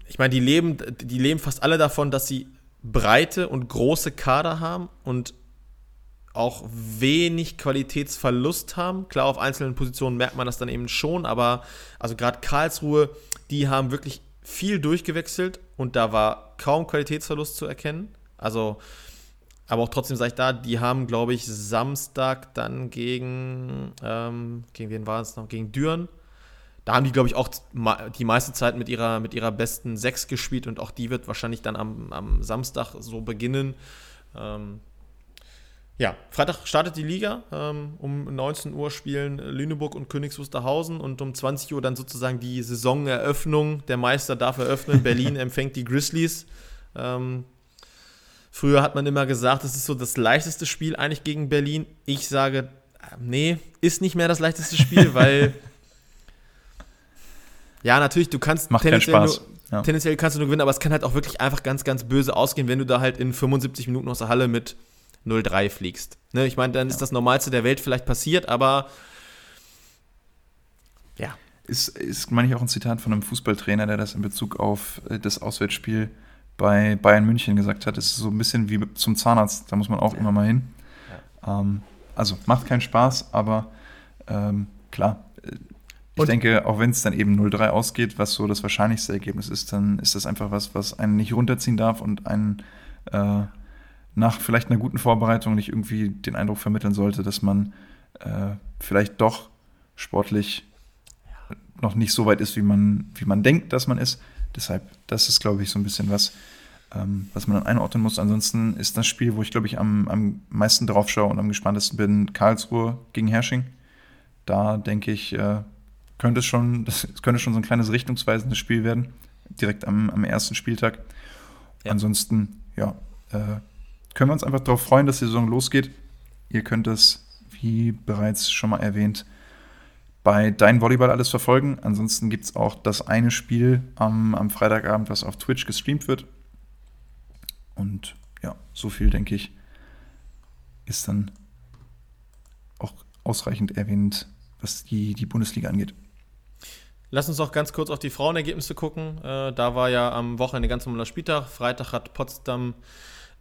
ich meine, die leben, die leben fast alle davon, dass sie breite und große Kader haben und auch wenig Qualitätsverlust haben. Klar, auf einzelnen Positionen merkt man das dann eben schon, aber also gerade Karlsruhe, die haben wirklich viel durchgewechselt und da war kaum Qualitätsverlust zu erkennen. Also, aber auch trotzdem sage ich da, die haben, glaube ich, Samstag dann gegen, ähm, gegen wen war es noch? Gegen Düren. Da haben die, glaube ich, auch die meiste Zeit mit ihrer, mit ihrer besten Sechs gespielt und auch die wird wahrscheinlich dann am, am Samstag so beginnen. Ähm, ja, Freitag startet die Liga. Ähm, um 19 Uhr spielen Lüneburg und Königs Wusterhausen und um 20 Uhr dann sozusagen die Saisoneröffnung. Der Meister darf eröffnen. Berlin empfängt die Grizzlies. Ähm, früher hat man immer gesagt, das ist so das leichteste Spiel eigentlich gegen Berlin. Ich sage, nee, ist nicht mehr das leichteste Spiel, weil ja, natürlich, du kannst Macht tendenziell, nur, ja. tendenziell kannst du nur gewinnen, aber es kann halt auch wirklich einfach ganz, ganz böse ausgehen, wenn du da halt in 75 Minuten aus der Halle mit 0-3 fliegst. Ne, ich meine, dann ja. ist das Normalste der Welt vielleicht passiert, aber ja. Ist, ist meine ich, auch ein Zitat von einem Fußballtrainer, der das in Bezug auf äh, das Auswärtsspiel bei Bayern München gesagt hat. Es ist so ein bisschen wie zum Zahnarzt, da muss man auch ja. immer mal hin. Ähm, also macht keinen Spaß, aber ähm, klar, äh, ich und denke, auch wenn es dann eben 0-3 ausgeht, was so das wahrscheinlichste Ergebnis ist, dann ist das einfach was, was einen nicht runterziehen darf und einen äh, nach vielleicht einer guten Vorbereitung nicht irgendwie den Eindruck vermitteln sollte, dass man äh, vielleicht doch sportlich noch nicht so weit ist, wie man, wie man denkt, dass man ist. Deshalb, das ist, glaube ich, so ein bisschen was, ähm, was man dann einordnen muss. Ansonsten ist das Spiel, wo ich, glaube ich, am, am meisten drauf schaue und am gespanntesten bin, Karlsruhe gegen Hersching. Da denke ich, äh, könnte es schon, das könnte schon so ein kleines richtungsweisendes Spiel werden, direkt am, am ersten Spieltag. Ja. Ansonsten, ja, äh, können wir uns einfach darauf freuen, dass die Saison losgeht. Ihr könnt es, wie bereits schon mal erwähnt, bei Dein Volleyball alles verfolgen. Ansonsten gibt es auch das eine Spiel am, am Freitagabend, was auf Twitch gestreamt wird. Und ja, so viel, denke ich, ist dann auch ausreichend erwähnt, was die, die Bundesliga angeht. Lass uns auch ganz kurz auf die Frauenergebnisse gucken. Äh, da war ja am Wochenende ganz normaler Spieltag. Freitag hat Potsdam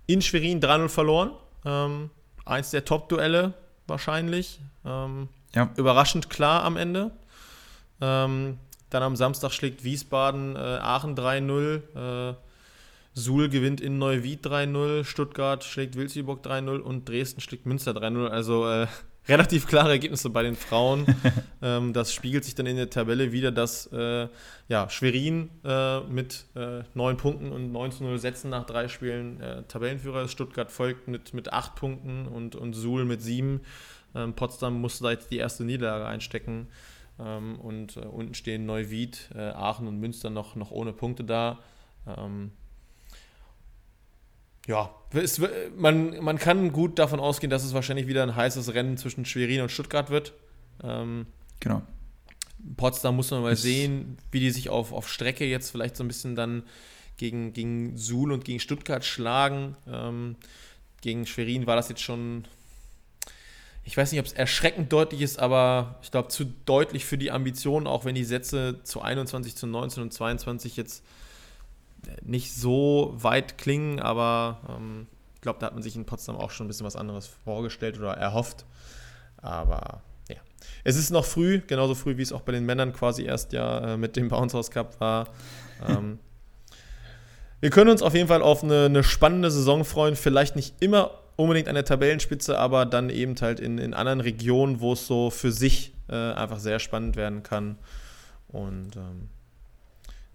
in Schwerin 3-0 verloren. Ähm, eins der Top-Duelle wahrscheinlich. Ähm, ja. Überraschend klar am Ende. Ähm, dann am Samstag schlägt Wiesbaden äh, Aachen 3-0. Äh, Suhl gewinnt in Neuwied 3-0. Stuttgart schlägt Wilsbiburg 3-0 und Dresden schlägt Münster 3-0. Also äh, relativ klare Ergebnisse bei den Frauen. ähm, das spiegelt sich dann in der Tabelle wieder, dass äh, ja, Schwerin äh, mit äh, neun Punkten und 19-0 Sätzen nach drei Spielen äh, Tabellenführer ist. Stuttgart folgt mit, mit acht Punkten und, und Suhl mit sieben. Ähm, Potsdam musste da jetzt die erste Niederlage einstecken. Ähm, und äh, unten stehen Neuwied, äh, Aachen und Münster noch, noch ohne Punkte da. Ähm, ja, es, man, man kann gut davon ausgehen, dass es wahrscheinlich wieder ein heißes Rennen zwischen Schwerin und Stuttgart wird. Ähm, genau. Potsdam muss man mal das sehen, wie die sich auf, auf Strecke jetzt vielleicht so ein bisschen dann gegen, gegen Suhl und gegen Stuttgart schlagen. Ähm, gegen Schwerin war das jetzt schon, ich weiß nicht, ob es erschreckend deutlich ist, aber ich glaube zu deutlich für die Ambitionen, auch wenn die Sätze zu 21, zu 19 und 22 jetzt nicht so weit klingen, aber ähm, ich glaube, da hat man sich in Potsdam auch schon ein bisschen was anderes vorgestellt oder erhofft. Aber ja, es ist noch früh, genauso früh wie es auch bei den Männern quasi erst ja äh, mit dem Bounce House Cup war. ähm, wir können uns auf jeden Fall auf eine, eine, spannende Saison freuen. Vielleicht nicht immer unbedingt an der Tabellenspitze, aber dann eben halt in, in anderen Regionen, wo es so für sich äh, einfach sehr spannend werden kann. Und ähm,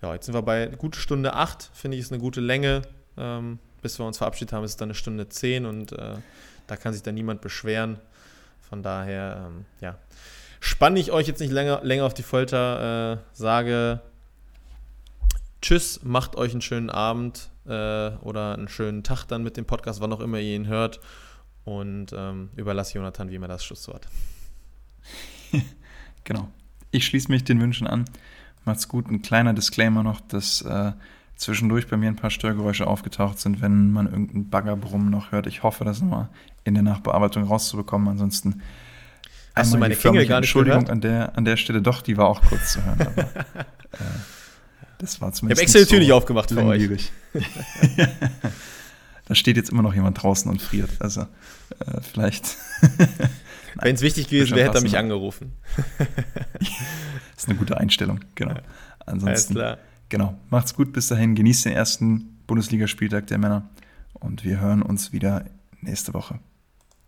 ja, jetzt sind wir bei gute Stunde 8, finde ich, ist eine gute Länge. Ähm, bis wir uns verabschiedet haben, ist es dann eine Stunde 10 und äh, da kann sich dann niemand beschweren. Von daher, ähm, ja, spanne ich euch jetzt nicht länger, länger auf die Folter, äh, sage Tschüss, macht euch einen schönen Abend äh, oder einen schönen Tag dann mit dem Podcast, wann auch immer ihr ihn hört. Und ähm, überlasse Jonathan wie immer das Schlusswort. genau. Ich schließe mich den Wünschen an. Macht's gut. Ein kleiner Disclaimer noch, dass äh, zwischendurch bei mir ein paar Störgeräusche aufgetaucht sind, wenn man irgendeinen Baggerbrummen noch hört. Ich hoffe, das nochmal in der Nachbearbeitung rauszubekommen. Ansonsten Hast du meine Klingel gar nicht Entschuldigung gehört? an der, an der Stelle. Doch, die war auch kurz zu hören. Aber, äh, das war Ich zumindest habe extra die Tür nicht aufgemacht für euch. da steht jetzt immer noch jemand draußen und friert. Also äh, vielleicht Wenn es wichtig gewesen wäre, hätte er mich angerufen. ist eine gute Einstellung. Genau. Alles Ansonsten, klar. genau. Macht's gut bis dahin. Genießt den ersten Bundesligaspieltag der Männer. Und wir hören uns wieder nächste Woche.